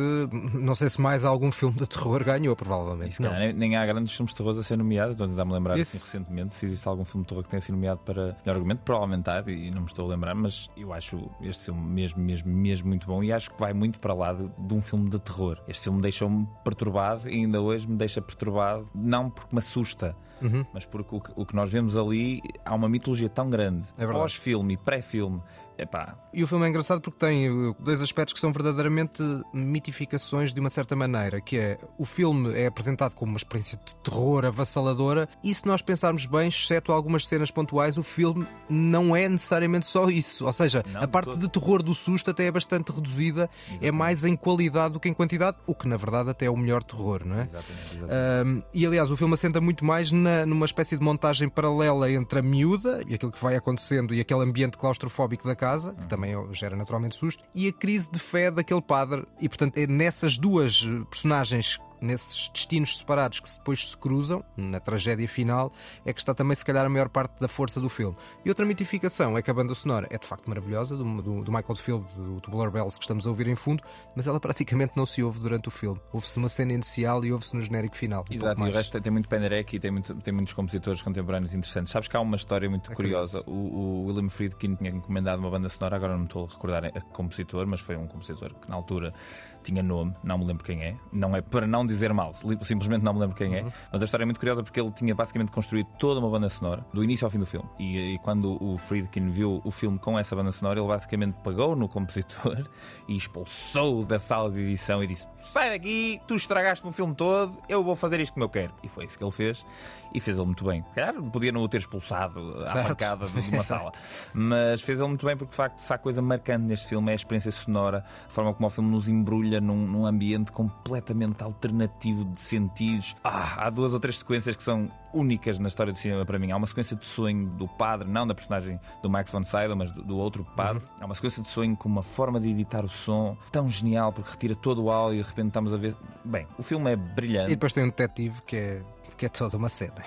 não sei se mais algum filme de terror ganhou, provavelmente. Se Não. calhar nem, nem há grandes filmes de terror a ser nomeados, estou a tentar-me lembrar Isso. assim, recentemente se existe algum filme de terror que tenha sido nomeado para melhor argumento, provavelmente há, e não me estou a lembrar, mas eu acho este filme mesmo, mesmo, mesmo muito bom e acho que vai muito para lá de, de um filme de terror. Este filme deixou-me perturbado e ainda hoje me deixa perturbado, não porque me assusta. Uhum. Mas porque o que, o que nós vemos ali há uma mitologia tão grande, É pós-filme e pré-filme. Epá, E o filme é engraçado porque tem uh, dois aspectos que são verdadeiramente mitificações de uma certa maneira, que é o filme é apresentado como uma experiência de terror avassaladora e se nós pensarmos bem, exceto algumas cenas pontuais, o filme não é necessariamente só isso. Ou seja, Não, a parte todo. de terror do susto até é bastante reduzida, é mais em qualidade do que em quantidade, o que na verdade até é o melhor terror, não é? exatamente, exatamente. Um, e aliás, o filme assenta muito mais na- numa espécie de montagem paralela entre a miúda e aquilo que vai acontecendo e aquele ambiente claustrofóbico da casa, que também gera naturalmente susto, e a crise de fé daquele padre. E portanto, é nessas duas eh, personagens. Nesses destinos separados que depois se cruzam, na tragédia final, é que está também, se calhar, a maior parte da força do filme. E outra mitificação é que a banda sonora é de facto maravilhosa, do, do, do Michael Field, do Tubular Bells, que estamos a ouvir em fundo, mas ela praticamente não se ouve durante o filme. Ouve-se numa cena inicial e ouve-se no genérico final. Um Exato, e o resto tem, tem muito Penderecki e tem, muito, tem muitos compositores contemporâneos interessantes. Sabes que há uma história muito É curiosa. O, o William Friedkin tinha encomendado uma banda sonora, agora não estou a recordar a compositor, mas foi um compositor que na altura tinha nome, não me lembro quem é. Não é para não dizer mal, simplesmente não me lembro quem é. Mas a história é muito curiosa porque ele tinha basicamente construído toda uma banda sonora, do início ao fim do filme. E, e quando o Friedkin viu o filme com essa banda sonora, ele basicamente pagou no compositor [laughs] e expulsou da sala de edição e disse: Sai daqui, tu estragaste o filme todo, eu vou fazer isto como eu quero. E foi isso que ele fez e fez ele muito bem. Calhar podia não o ter expulsado à marcada de uma [laughs] sala, mas fez ele muito bem porque de facto, se há coisa marcante neste filme é a experiência sonora, a forma como o filme nos embrulha num, num ambiente completamente alternativo de sentidos. Ah, há duas ou três sequências que são únicas na história do cinema para mim. Há uma sequência de sonho do padre, não da personagem do Max von Sydow, mas do, do outro padre. Há uma sequência de sonho com uma forma de editar o som tão genial porque retira todo o áudio e de repente estamos a ver. Bem, o filme é E brilhante. depois tem um detetive que é, que é toda uma cena.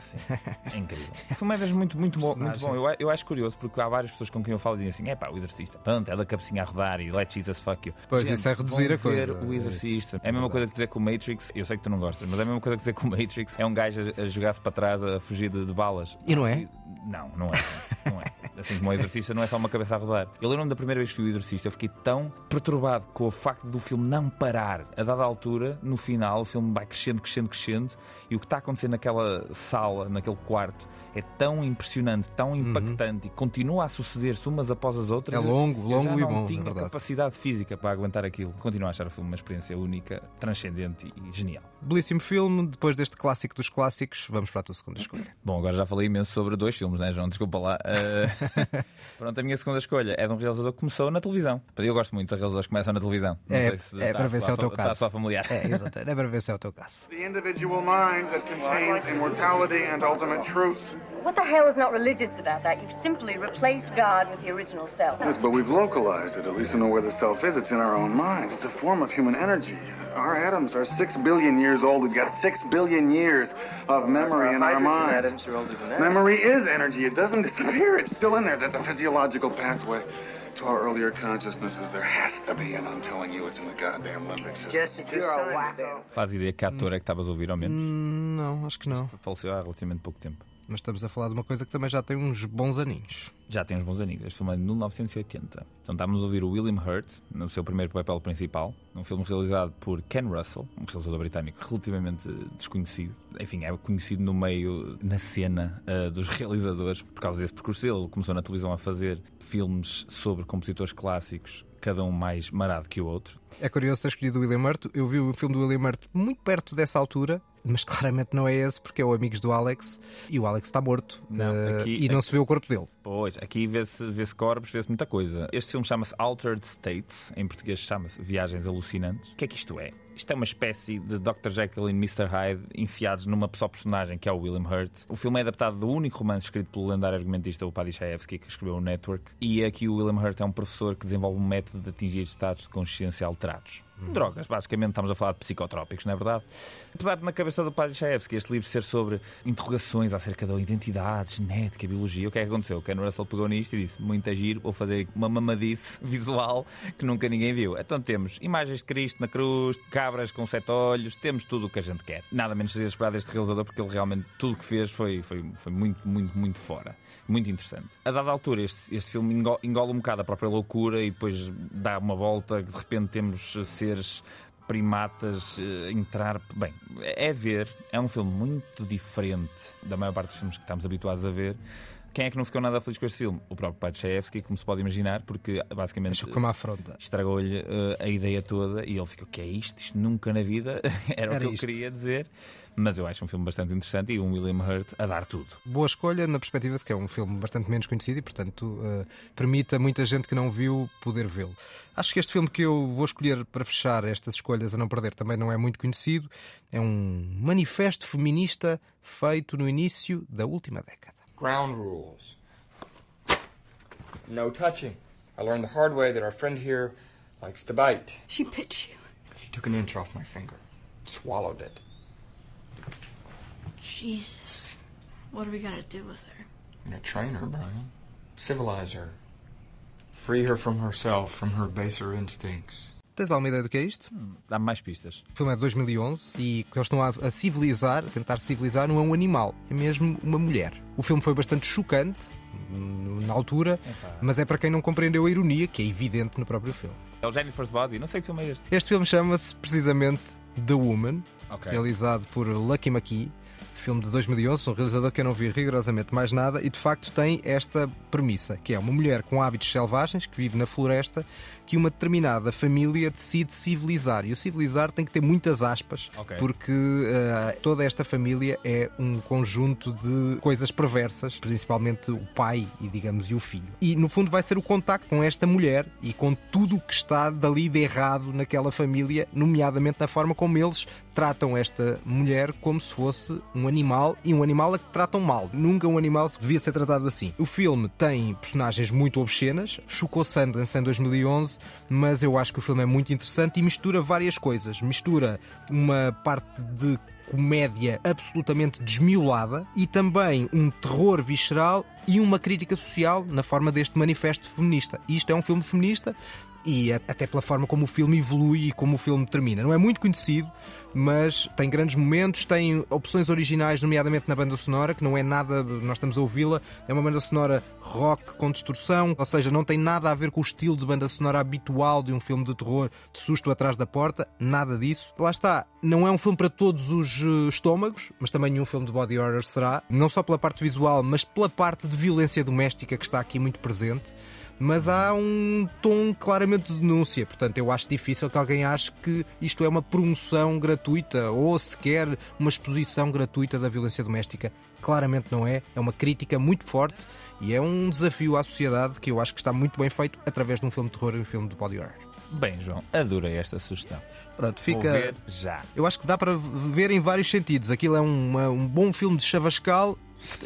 Sim. [laughs] É incrível. O filme é mesmo muito, muito bom. Muito bom. Eu, eu acho curioso porque há várias pessoas com quem eu falo e dizem assim: é pá, o exorcista, pronto, é da cabecinha a rodar e let Jesus fuck you. Pois, isso é reduzir a coisa. O exorcista. É a mesma coisa que dizer que o Matrix, eu sei que tu não gostas, mas é a mesma coisa que dizer que o Matrix é um gajo a, a jogar-se para trás a fugir de, de balas. E não é? Não, não é. [laughs] É. Assim como o exorcista não é só uma cabeça a rodar. Eu lembro-me da primeira vez que vi o exorcista, eu fiquei tão perturbado com o facto do filme não parar. A dada altura, no final, o filme vai crescendo, crescendo, crescendo, e o que está acontecendo naquela sala, naquele quarto, é tão impressionante, tão impactante e continua a suceder-se umas após as outras. Uhum. É longo, Eu longo já e não bom, é tinha verdade. capacidade física para aguentar aquilo. Continuo a achar o filme uma experiência única, transcendente e genial. Belíssimo filme. Depois deste clássico dos clássicos, vamos para a tua segunda escolha. Bom, agora já falei imenso sobre dois filmes, né, João? Desculpa lá. Uh, [laughs] Pronto, a minha segunda escolha é de um realizador que começou na televisão. Eu gosto muito de realizadores que começam na televisão. Não É, sei se é está para ver se é o teu está caso. só familiar. É, exato. É para ver se é o teu caso. The individual mind that contains immortality and ultimate truth. What the hell is not religious about that? You've simply replaced God with the original self. Yes, but we've localized it. At least we know where the self is. It's in our own minds. It's a form of human energy. Our atoms are six billion years old. We've got six billion years of memory in our minds. Memory is energy. It doesn't [laughs] disappear. It's still in there. There's a physiological pathway to our earlier consciousnesses. There has to be, and I'm telling you, it's in the goddamn limbic system. Jessica, you're a wacko. Faz ideia que ator é que estavas a ouvir ao menos? Não, acho que não. Faleceu há relativamente pouco tempo. Mas estamos a falar de uma coisa que também já tem uns bons aninhos. Já tem uns bons amigos. Este filme é de 1980. Então estávamos a ouvir o William Hurt no seu primeiro papel principal, num filme realizado por Ken Russell, um realizador britânico relativamente desconhecido. Enfim, é conhecido no meio, na cena uh, dos [laughs] realizadores, por causa desse percurso. Ele começou na televisão a fazer filmes sobre compositores clássicos cada um mais marado que o outro. É curioso ter escolhido o William Hurt. Eu vi o filme do William Hurt muito perto dessa altura, mas claramente não é esse, porque é o Amigos do Alex e o Alex está morto Não, eh, aqui- e não aqui- se vê o corpo dele. Pois, aqui vê-se vê corpos, vê-se muita coisa. Este filme chama-se Altered States, em português chama-se Viagens Alucinantes. O que é que isto é? Isto é uma espécie de Dr. Jekyll e Mr. Hyde enfiados numa só personagem, que é o William Hurt. O filme é adaptado do único romance escrito pelo lendário argumentista o Paddy Chayefsky, que escreveu o Network. E aqui o William Hurt é um professor que desenvolve um método de atingir estados de consciência alterados. Drogas, basicamente estamos a falar de psicotrópicos, não é verdade? Apesar de na cabeça do Padre este livro ser sobre interrogações acerca da identidade, genética, biologia, o que é que aconteceu? O Ken Russell pegou nisto e disse: Muito agir, vou fazer uma mamadice [laughs] visual que nunca ninguém viu. Então temos imagens de Cristo na cruz, cabras com sete olhos, temos tudo o que a gente quer. Nada menos seria esperar deste realizador, porque ele realmente tudo o que fez foi, foi, foi muito, muito, muito fora. Muito interessante. A dada altura, este, este filme engo- engola um bocado a própria loucura e depois dá uma volta que de repente temos eh, seres primatas eh, entrar. Bem, é ver, é um filme muito diferente da maior parte dos filmes que estamos habituados a ver. Quem é que não ficou nada feliz com este filme? O próprio Padre Chayefsky, como se pode imaginar, porque basicamente como afronta. estragou-lhe eh, a ideia toda e ele ficou: que é isto? Isto nunca na vida [laughs] era, o Era que eu isto. queria dizer. Mas eu acho um filme bastante interessante e um William Hurt a dar tudo. Boa escolha na perspectiva de que é um filme bastante menos conhecido e, portanto, eh, permite a muita gente que não viu poder vê-lo. Acho que este filme que eu vou escolher para fechar estas escolhas a não perder também não é muito conhecido. É um manifesto feminista feito no início da última década. Ground rules. No touching. I learned the hard way that our friend here likes to bite. She bit you. She took an inch off my finger, swallowed it. Jesus. What are we gonna do with her? I'm gonna train her, Brian. Civilize her. Free her from herself, from her baser instincts. Tens alguma ideia do que é isto? Dá-me mais pistas. O filme é de 2011 e que eles estão a, civilizar, a tentar civilizar, não é um animal, é mesmo uma mulher. O filme foi bastante chocante hum, na altura, mas é para quem não compreendeu a ironia, que é evidente no próprio filme. É o Jennifer's Body, não sei que filme é este. Este filme chama-se precisamente The Woman, Ok. realizado por Lucky McKee, filme de 2011, um realizador que eu não vi rigorosamente mais nada e de facto tem esta premissa, que é uma mulher com hábitos selvagens que vive na floresta que uma determinada família decide civilizar. E o civilizar tem que ter muitas aspas, Ok. porque eh, toda esta família é um conjunto de coisas perversas, principalmente o pai e digamos e o filho. E no fundo vai ser o contacto com esta mulher e com tudo o que está dali de errado naquela família, nomeadamente na forma como eles tratam esta mulher como se fosse um animal e um animal a que tratam mal. Nunca um animal se devia ser tratado assim. O filme tem personagens muito obscenas, chocou Sundance em 2011, mas eu acho que o filme é muito interessante e mistura várias coisas. Mistura uma parte de comédia absolutamente desmiolada e também um terror visceral e uma crítica social na forma deste manifesto feminista. Isto é um filme feminista e até pela forma como o filme evolui e como o filme termina. Não é muito conhecido, mas tem grandes momentos, tem opções originais, nomeadamente na banda sonora, que não é nada, nós estamos a ouvi-la, é uma banda sonora rock com distorção, ou seja, não tem nada a ver com o estilo de banda sonora habitual de um filme de terror de susto atrás da porta, nada disso. Lá está, não é um filme para todos os eh, estômagos, mas também um filme de body horror será, não só pela parte visual, mas pela parte de violência doméstica que está aqui muito presente mas há um tom claramente de denúncia. Portanto, eu acho difícil que alguém ache que isto é uma promoção gratuita ou sequer uma exposição gratuita da violência doméstica. Claramente não é. É uma crítica muito forte e é um desafio à sociedade que eu acho que está muito bem feito através de um filme de terror e um filme de body horror. Bem, João, adorei esta sugestão. Pronto, fica. já. Eu acho que dá para ver em vários sentidos. Aquilo é uma- um bom filme de chavascal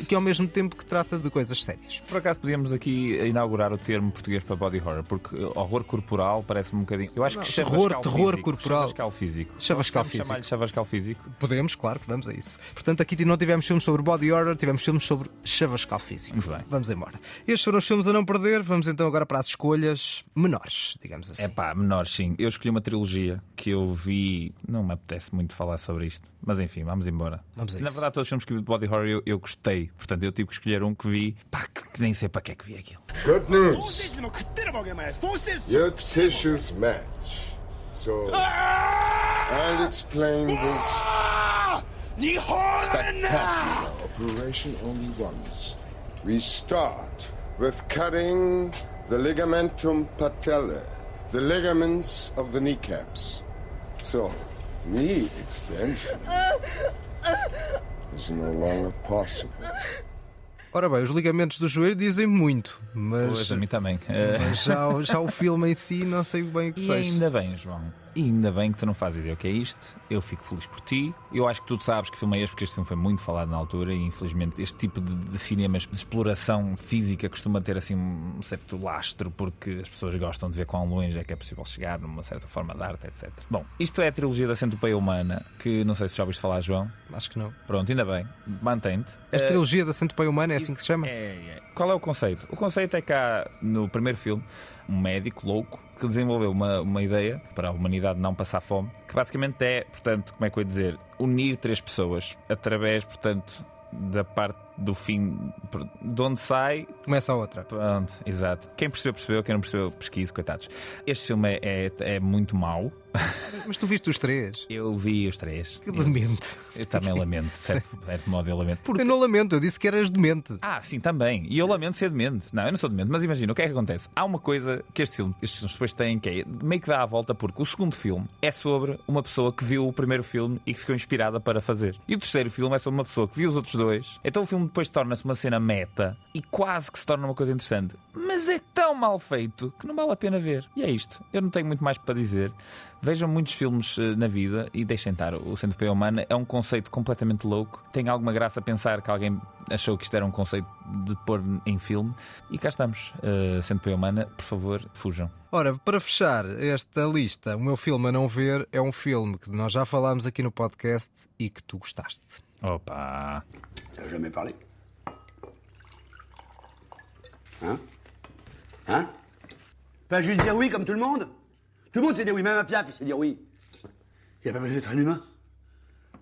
que ao mesmo tempo que trata de coisas sérias. Por acaso podíamos aqui inaugurar o termo português para body horror, porque uh, horror corporal parece-me um bocadinho. Eu acho Não, que terror- terror físico, corporal. Chavascal físico. Chavascal Podemos físico. chavascal físico. Podemos, claro que vamos a isso. Portanto, aqui não tivemos filmes sobre body horror, tivemos filmes sobre chavascal físico. Muito bem. Vamos embora. Estes foram os filmes a não perder. Vamos então agora para as escolhas menores, digamos assim. É pá, menor sim. Eu escolhi uma trilogia que eu vi. Não me apetece muito falar sobre isto. Mas enfim, vamos embora. Vamos a Na isso. verdade, todos os filmes que vi de body horror eu, eu gostei. Portanto, eu tive que escolher um que vi. Pá, que nem sei para que é que vi aquilo. Good news. Your petitions match. So, I'll explain this spectacular operation only once. We start with cutting the ligamentum patellae, the ligaments of the kneecaps. So, knee extension is no longer possible. Ora bem, os ligamentos do joelho dizem muito, mas, Pois, a mim também. mas já, já o filme em si não sei bem o que E seja. ainda bem, João. E ainda bem que tu não fazes ideia o que é isto. Eu fico feliz por ti. Eu acho que tu sabes que filme é este, porque este filme foi muito falado na altura e infelizmente este tipo de, de cinemas de exploração física costuma ter assim um certo lastro porque as pessoas gostam de ver quão longe é que é possível chegar numa certa forma de arte, etc. Bom, isto é a trilogia da Centopeia Humana, que não sei se já ouviste falar, João. Acho que não. Pronto, ainda bem. Mantém-te. A Eh, trilogia da Centopeia Humana é assim que se chama? é, é. Qual é o conceito? O conceito é que há no primeiro filme um médico louco que desenvolveu uma, uma ideia para a humanidade não passar fome, que basicamente é, portanto, como é que eu ia dizer, unir três pessoas através, portanto, da parte do fim, de onde sai. Começa a outra. Pronto, exato. Quem percebeu, percebeu. Quem não percebeu, pesquise, coitados. Este filme é, é, é muito mau. [laughs] Mas tu viste os três? Eu vi os três. Que demente. Eu, eu também lamento, [laughs] de certo, certo modo eu lamento. Porque Eu não lamento, eu disse que eras demente. ah, sim, também. E eu lamento ser demente. Não, eu não sou demente, mas imagina, o que é que acontece? Há uma coisa que este filme, estes filmes depois têm que é meio que dá a volta, porque o segundo filme é sobre uma pessoa que viu o primeiro filme e que ficou inspirada para fazer. E o terceiro filme é sobre uma pessoa que viu os outros dois. Então o filme depois torna-se uma cena meta e quase que se torna uma coisa interessante. Mas é tão mal feito que não vale a pena ver. E é isto. Eu não tenho muito mais para dizer. Vejam muitos filmes eh, na vida e deixem estar. O Centopeia Humana é um conceito completamente louco. Tem alguma graça pensar que alguém achou que isto era um conceito de pôr em filme. E cá estamos. Uh, Centopeia Humana, por favor, fujam. Ora, para fechar esta lista, o meu filme a não ver é um filme que nós já falámos aqui no podcast e que tu gostaste. Opa! T'as jamais parlé Hein Hein Pas juste dire oui comme tout le monde Tout le monde sait dire oui, même un piaf, il sait dire oui. Il n'y a pas besoin d'être un humain.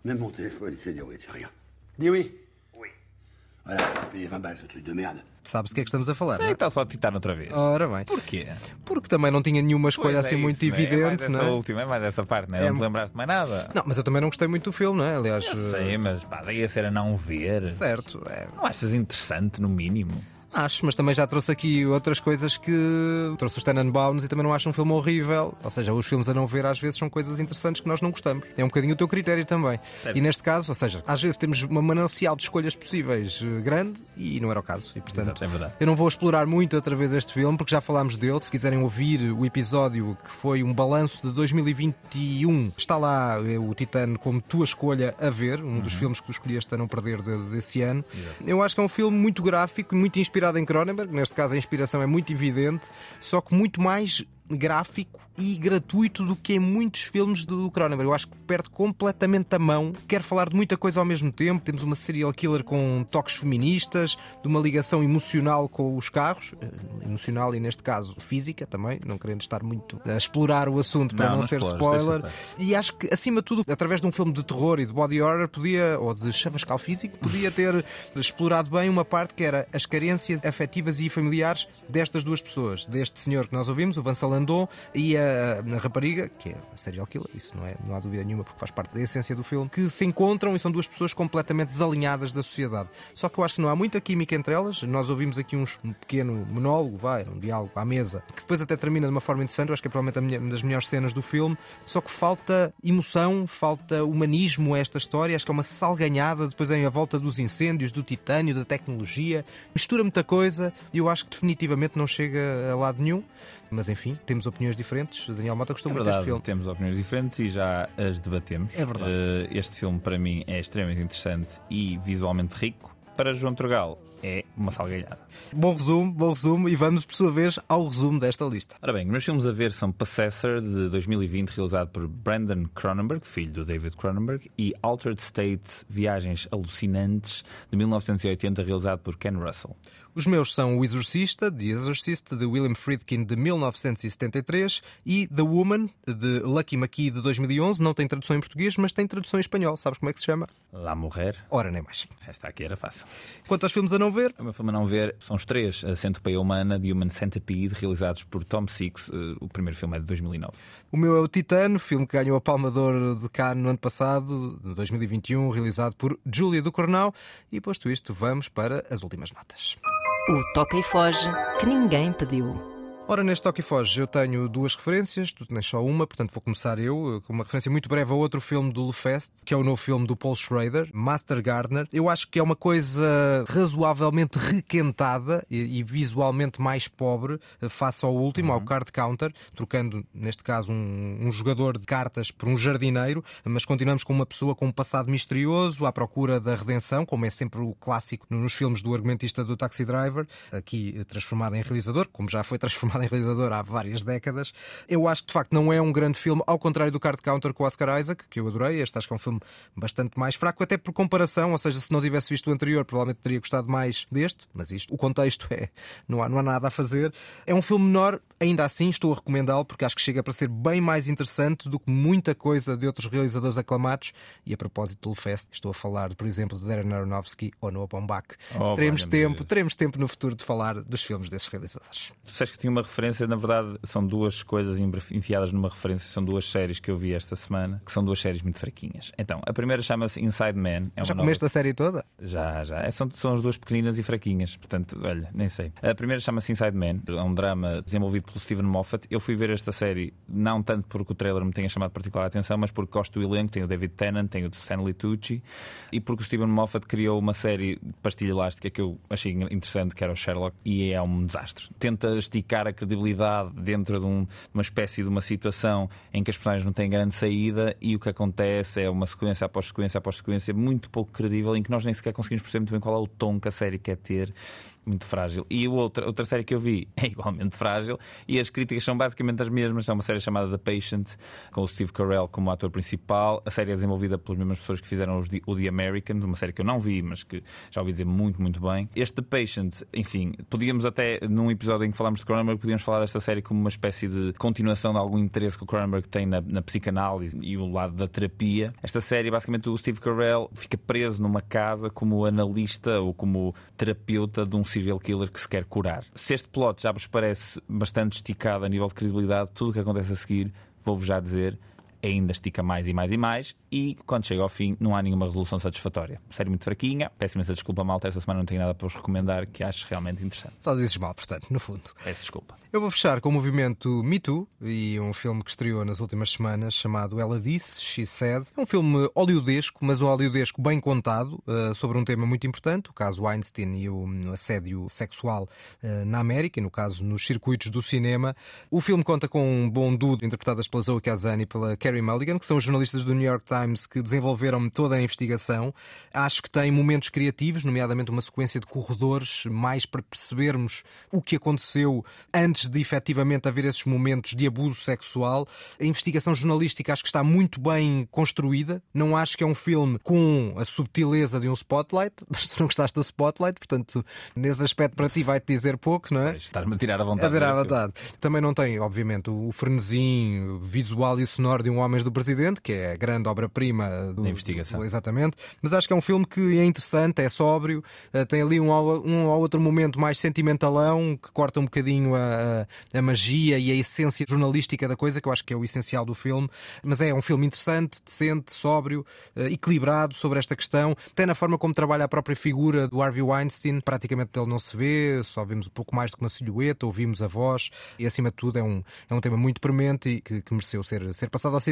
Même mon téléphone, il sait dire oui, tiens, regarde. Dis oui. Oui. Payer 20 balles ce truc de merde. Sabes de que é que estamos a falar? Sei não que é? está só a titar outra vez. Ora bem. Porquê? Porque também não tinha nenhuma escolha Pois é assim isso, muito não é? É mais evidente, essa não é? última, é mais essa parte, não é? É- Não te lembraste de mais nada. Não, mas eu também não gostei muito do filme, não é? Aliás, Eu sei, mas pá, daí a ser a não ver. certo, é. Não achas interessante, no mínimo? Acho, mas também já trouxe aqui outras coisas que trouxe os Tenenbaums e também não acho um filme horrível. Ou seja, os filmes a não ver às vezes são coisas interessantes que nós não gostamos. É um bocadinho o teu critério também. E neste caso, ou seja, às vezes temos uma manancial de escolhas possíveis eh, grande e não era o caso. E portanto, Exato, é verdade. eu não vou explorar muito outra vez este filme porque já falámos dele. Se quiserem ouvir o episódio que foi um balanço de 2021, está lá eh, o Titano como tua escolha a ver, um Uhum. dos filmes que tu escolheste a não perder de- desse ano. Eu acho que é um filme muito gráfico, muito inspirado em Cronenberg. Neste caso, a inspiração é muito evidente, só que muito mais gráfico e gratuito do que em muitos filmes do Cronenberg. Eu acho que perde completamente a mão. Quer falar de muita coisa ao mesmo tempo. Temos uma serial killer com toques feministas, de uma ligação emocional com os carros, eh, emocional e neste caso física também, não querendo estar muito a explorar o assunto para Não, não, ser explores, spoiler. E acho que, acima de tudo, através de um filme de terror e de body horror, podia, ou de chavascal físico, podia [laughs] ter explorado bem uma parte que era as carências afetivas e familiares destas duas pessoas. Deste senhor que nós ouvimos, o Vincent Landon, e a, a rapariga, que é a serial killer, isso não, é, não há dúvida nenhuma, porque faz parte da essência do filme, que se encontram e são duas pessoas completamente desalinhadas da sociedade. Só que eu acho que não há muita química entre elas. Nós ouvimos aqui uns, um pequeno monólogo, vai, um diálogo à mesa, que depois até termina de uma forma interessante. Eu acho que é provavelmente uma das melhores cenas do filme. Só que falta emoção, falta humanismo a esta história. Acho que é uma salganhada. Depois em a volta dos incêndios, do titânio, da tecnologia. Mistura muita coisa e eu acho que definitivamente não chega a lado nenhum. Mas enfim, temos opiniões diferentes. Daniel Mota gostou É muito deste filme. temos opiniões diferentes e já as debatemos. É verdade. Eh, este filme, para mim, é extremamente interessante e visualmente rico. Para João Trugal, é uma salgalhada. Bom resumo, bom resumo. E vamos, por sua vez, ao resumo desta lista. Ora bem, meus filmes a ver são Possessor, de 2020, realizado por Brandon Cronenberg, filho do David Cronenberg, e Altered State, Viagens Alucinantes, de 1980, realizado por Ken Russell. Os meus são O Exorcista, The Exorcist, de William Friedkin, de 1973, e The Woman, de Lucky McKee, de 2011. Não tem tradução em português, mas tem tradução em espanhol. Sabes como é que se chama? La Mujer. Ora, nem mais. Esta aqui era fácil. Quanto aos filmes a não ver, O meu filme a não ver são os três: A Centopeia Humana, de Human Centipede, realizados por Tom Six. Eh, O primeiro filme é de 2009. o meu é O Titano, filme que ganhou a Palma de Ouro de Cannes no ano passado, de 2021, realizado por Júlia do Cornal. E posto isto, vamos para as últimas notas. O Toca e Foge que ninguém pediu. Ora, neste Toque Foge eu tenho duas referências, tu tens só uma, portanto vou começar eu, com uma referência muito breve a outro filme do Lefest, que é o novo filme do Paul Schrader, Master Gardener. Eu acho que é uma coisa razoavelmente requentada e, e visualmente mais pobre eh, face ao último, Uhum. ao Card Counter, trocando, neste caso, um, um jogador de cartas por um jardineiro, mas continuamos com uma pessoa com um passado misterioso, à procura da redenção, como é sempre o clássico nos filmes do argumentista do Taxi Driver, aqui eh, transformado em realizador, como já foi [laughs] transformado em realizador há várias décadas. Eu acho que de facto não é um grande filme, ao contrário do Card Counter com Oscar Isaac, que eu adorei. Este acho que é um filme bastante mais fraco, até por comparação, ou seja, se não tivesse visto o anterior, provavelmente teria gostado mais deste, mas isto, o contexto [laughs] é, não há, não há nada a fazer. É um filme menor, ainda assim estou a recomendá-lo porque acho que chega para ser bem mais interessante do que muita coisa de outros realizadores aclamados. E a propósito do Fest, estou a falar, por exemplo, de Darren Aronofsky ou Noah Baumbach. Oh, teremos tempo, Deus. teremos tempo no futuro de falar dos filmes desses realizadores. Tu disseste que tinha uma referência, na verdade, são duas coisas enfiadas numa referência, são duas séries que eu vi esta semana, que são duas séries muito fraquinhas. Então, a primeira chama-se Inside Man. É Já comeste nova... a série toda? Já, já. É, São, são as duas pequeninas e fraquinhas, portanto, olha, nem sei. A primeira chama-se Inside Man, é um drama desenvolvido pelo Steven Moffat. Eu fui ver esta série não tanto porque o trailer me tenha chamado particular atenção, mas porque gosto do elenco. Tem o David Tennant, tem o Stanley Tucci e porque o Steven Moffat criou uma série de pastilha elástica que eu achei interessante, que era o Sherlock, e é um desastre. Tenta esticar a credibilidade dentro de, um- uma espécie de uma situação em que as personagens não têm grande saída e o que acontece é uma sequência após sequência após sequência muito pouco credível em que nós nem sequer conseguimos perceber muito bem qual é o tom que a série quer ter. Muito frágil. E outra, outra série que eu vi [laughs] é igualmente frágil e as críticas são basicamente as mesmas. É uma série chamada The Patient, com o Steve Carell como ator principal. A série é desenvolvida pelas mesmas pessoas que fizeram os The- o The Americans, uma série que eu não vi, mas que já ouvi dizer muito, muito bem. Este The Patient, enfim, podíamos até, num episódio em que falámos de Cronenberg, podíamos falar desta série como uma espécie de continuação de algum interesse que o Cronenberg tem na, na psicanálise e o lado da terapia. Esta série, basicamente, o Steve Carell fica preso numa casa como analista ou como terapeuta de um serial killer que se quer curar. Se este plot já vos parece bastante esticado a nível de credibilidade, tudo o que acontece a seguir, vou-vos já dizer, ainda estica mais e mais e mais, e quando chega ao fim não há nenhuma resolução satisfatória. Série muito fraquinha, peço imensa desculpa, malta, esta semana não tenho nada para vos recomendar que acho realmente interessante. Só dizes mal, portanto, no fundo. Peço desculpa. Eu vou fechar com o movimento Me Too e um filme que estreou nas últimas semanas chamado Ela Disse, She Said. É um filme hollywoodesco, mas um hollywoodesco bem contado uh, sobre um tema muito importante, o caso Weinstein e o assédio sexual uh, na América, e no caso nos circuitos do cinema. O filme conta com um bom dude interpretadas pela Zoe Kazan e pela Carrie Mulligan, que são os jornalistas do New York Times que desenvolveram toda a investigação. Acho que tem momentos criativos, nomeadamente uma sequência de corredores, mais para percebermos o que aconteceu antes de efetivamente haver esses momentos de abuso sexual. A investigação jornalística acho que está muito bem construída. Não acho que é um filme com a subtileza de um spotlight, [laughs] mas tu não gostaste do spotlight, portanto, nesse aspecto para ti vai-te dizer pouco, não é? Estás-me a tirar à vontade. A à do filme. vontade. Também não tem, obviamente, o frenesim visual e sonoro de Um Homens do Presidente, que é a grande obra-prima do- Da investigação. do- exatamente. Mas acho que é um filme que é interessante, é sóbrio, eh, tem ali um ao, um ou outro momento mais sentimentalão, que corta um bocadinho a, a- a magia e a essência jornalística da coisa, que eu acho que é o essencial do filme. Mas é um filme interessante, decente, sóbrio, eh, equilibrado sobre esta questão. Tem na forma como trabalha a própria figura do Harvey Weinstein, praticamente ele não se vê, só vimos um pouco mais do que uma silhueta, ouvimos a voz, e acima de tudo é um, é um tema muito premente e que, que mereceu ser, ser passado ao cinema.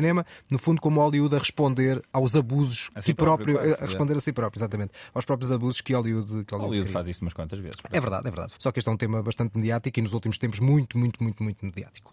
No fundo, como Hollywood a responder aos abusos A si que próprio, próprio, a responder a si próprio, exatamente, aos próprios abusos que Hollywood, que Hollywood, Hollywood faz isto umas quantas vezes. É verdade, é verdade. Só que este é um tema bastante mediático e nos últimos tempos muito, muito, muito, muito mediático.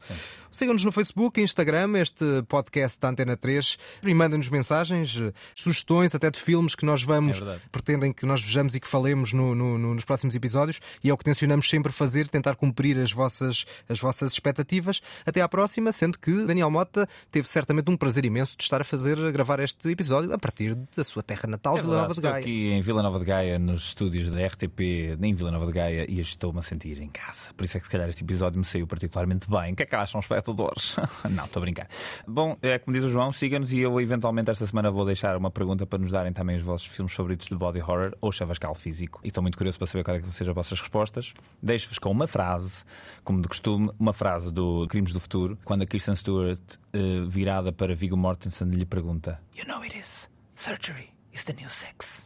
Sigam-nos no Facebook, Instagram, este podcast da Antena 3 e mandem-nos mensagens, sugestões até de filmes que nós vamos, É pretendem que nós vejamos e que falemos no- no- no- nos próximos episódios e é o que tencionamos sempre fazer, tentar cumprir as vossas, as vossas expectativas. Até à próxima, sendo que Daniel Mota teve certamente um prazer imenso de estar a fazer, a gravar este episódio a partir da sua terra natal, É Vila Nova de estou Gaia. aqui em Vila Nova de Gaia, nos estúdios da RTP, em Vila Nova de Gaia, e estou-me a sentir em casa. Por isso é que, se calhar, este episódio me saiu particularmente bem. O que é que acham, espectadores? [laughs] Não, estou a brincar. Bom, é como diz o João, siga-nos e eu, eventualmente, esta semana vou deixar uma pergunta para nos darem também os vossos filmes favoritos de body horror ou chavascal físico. E estou muito curioso para saber quais é que sejam as vossas respostas. Deixo-vos com uma frase, como de costume, uma frase do Crimes do Futuro, quando a Kristen Stewart, eh, virada para Viggo Mortensen, lhe pergunta: You know it is. Surgery is the new sex.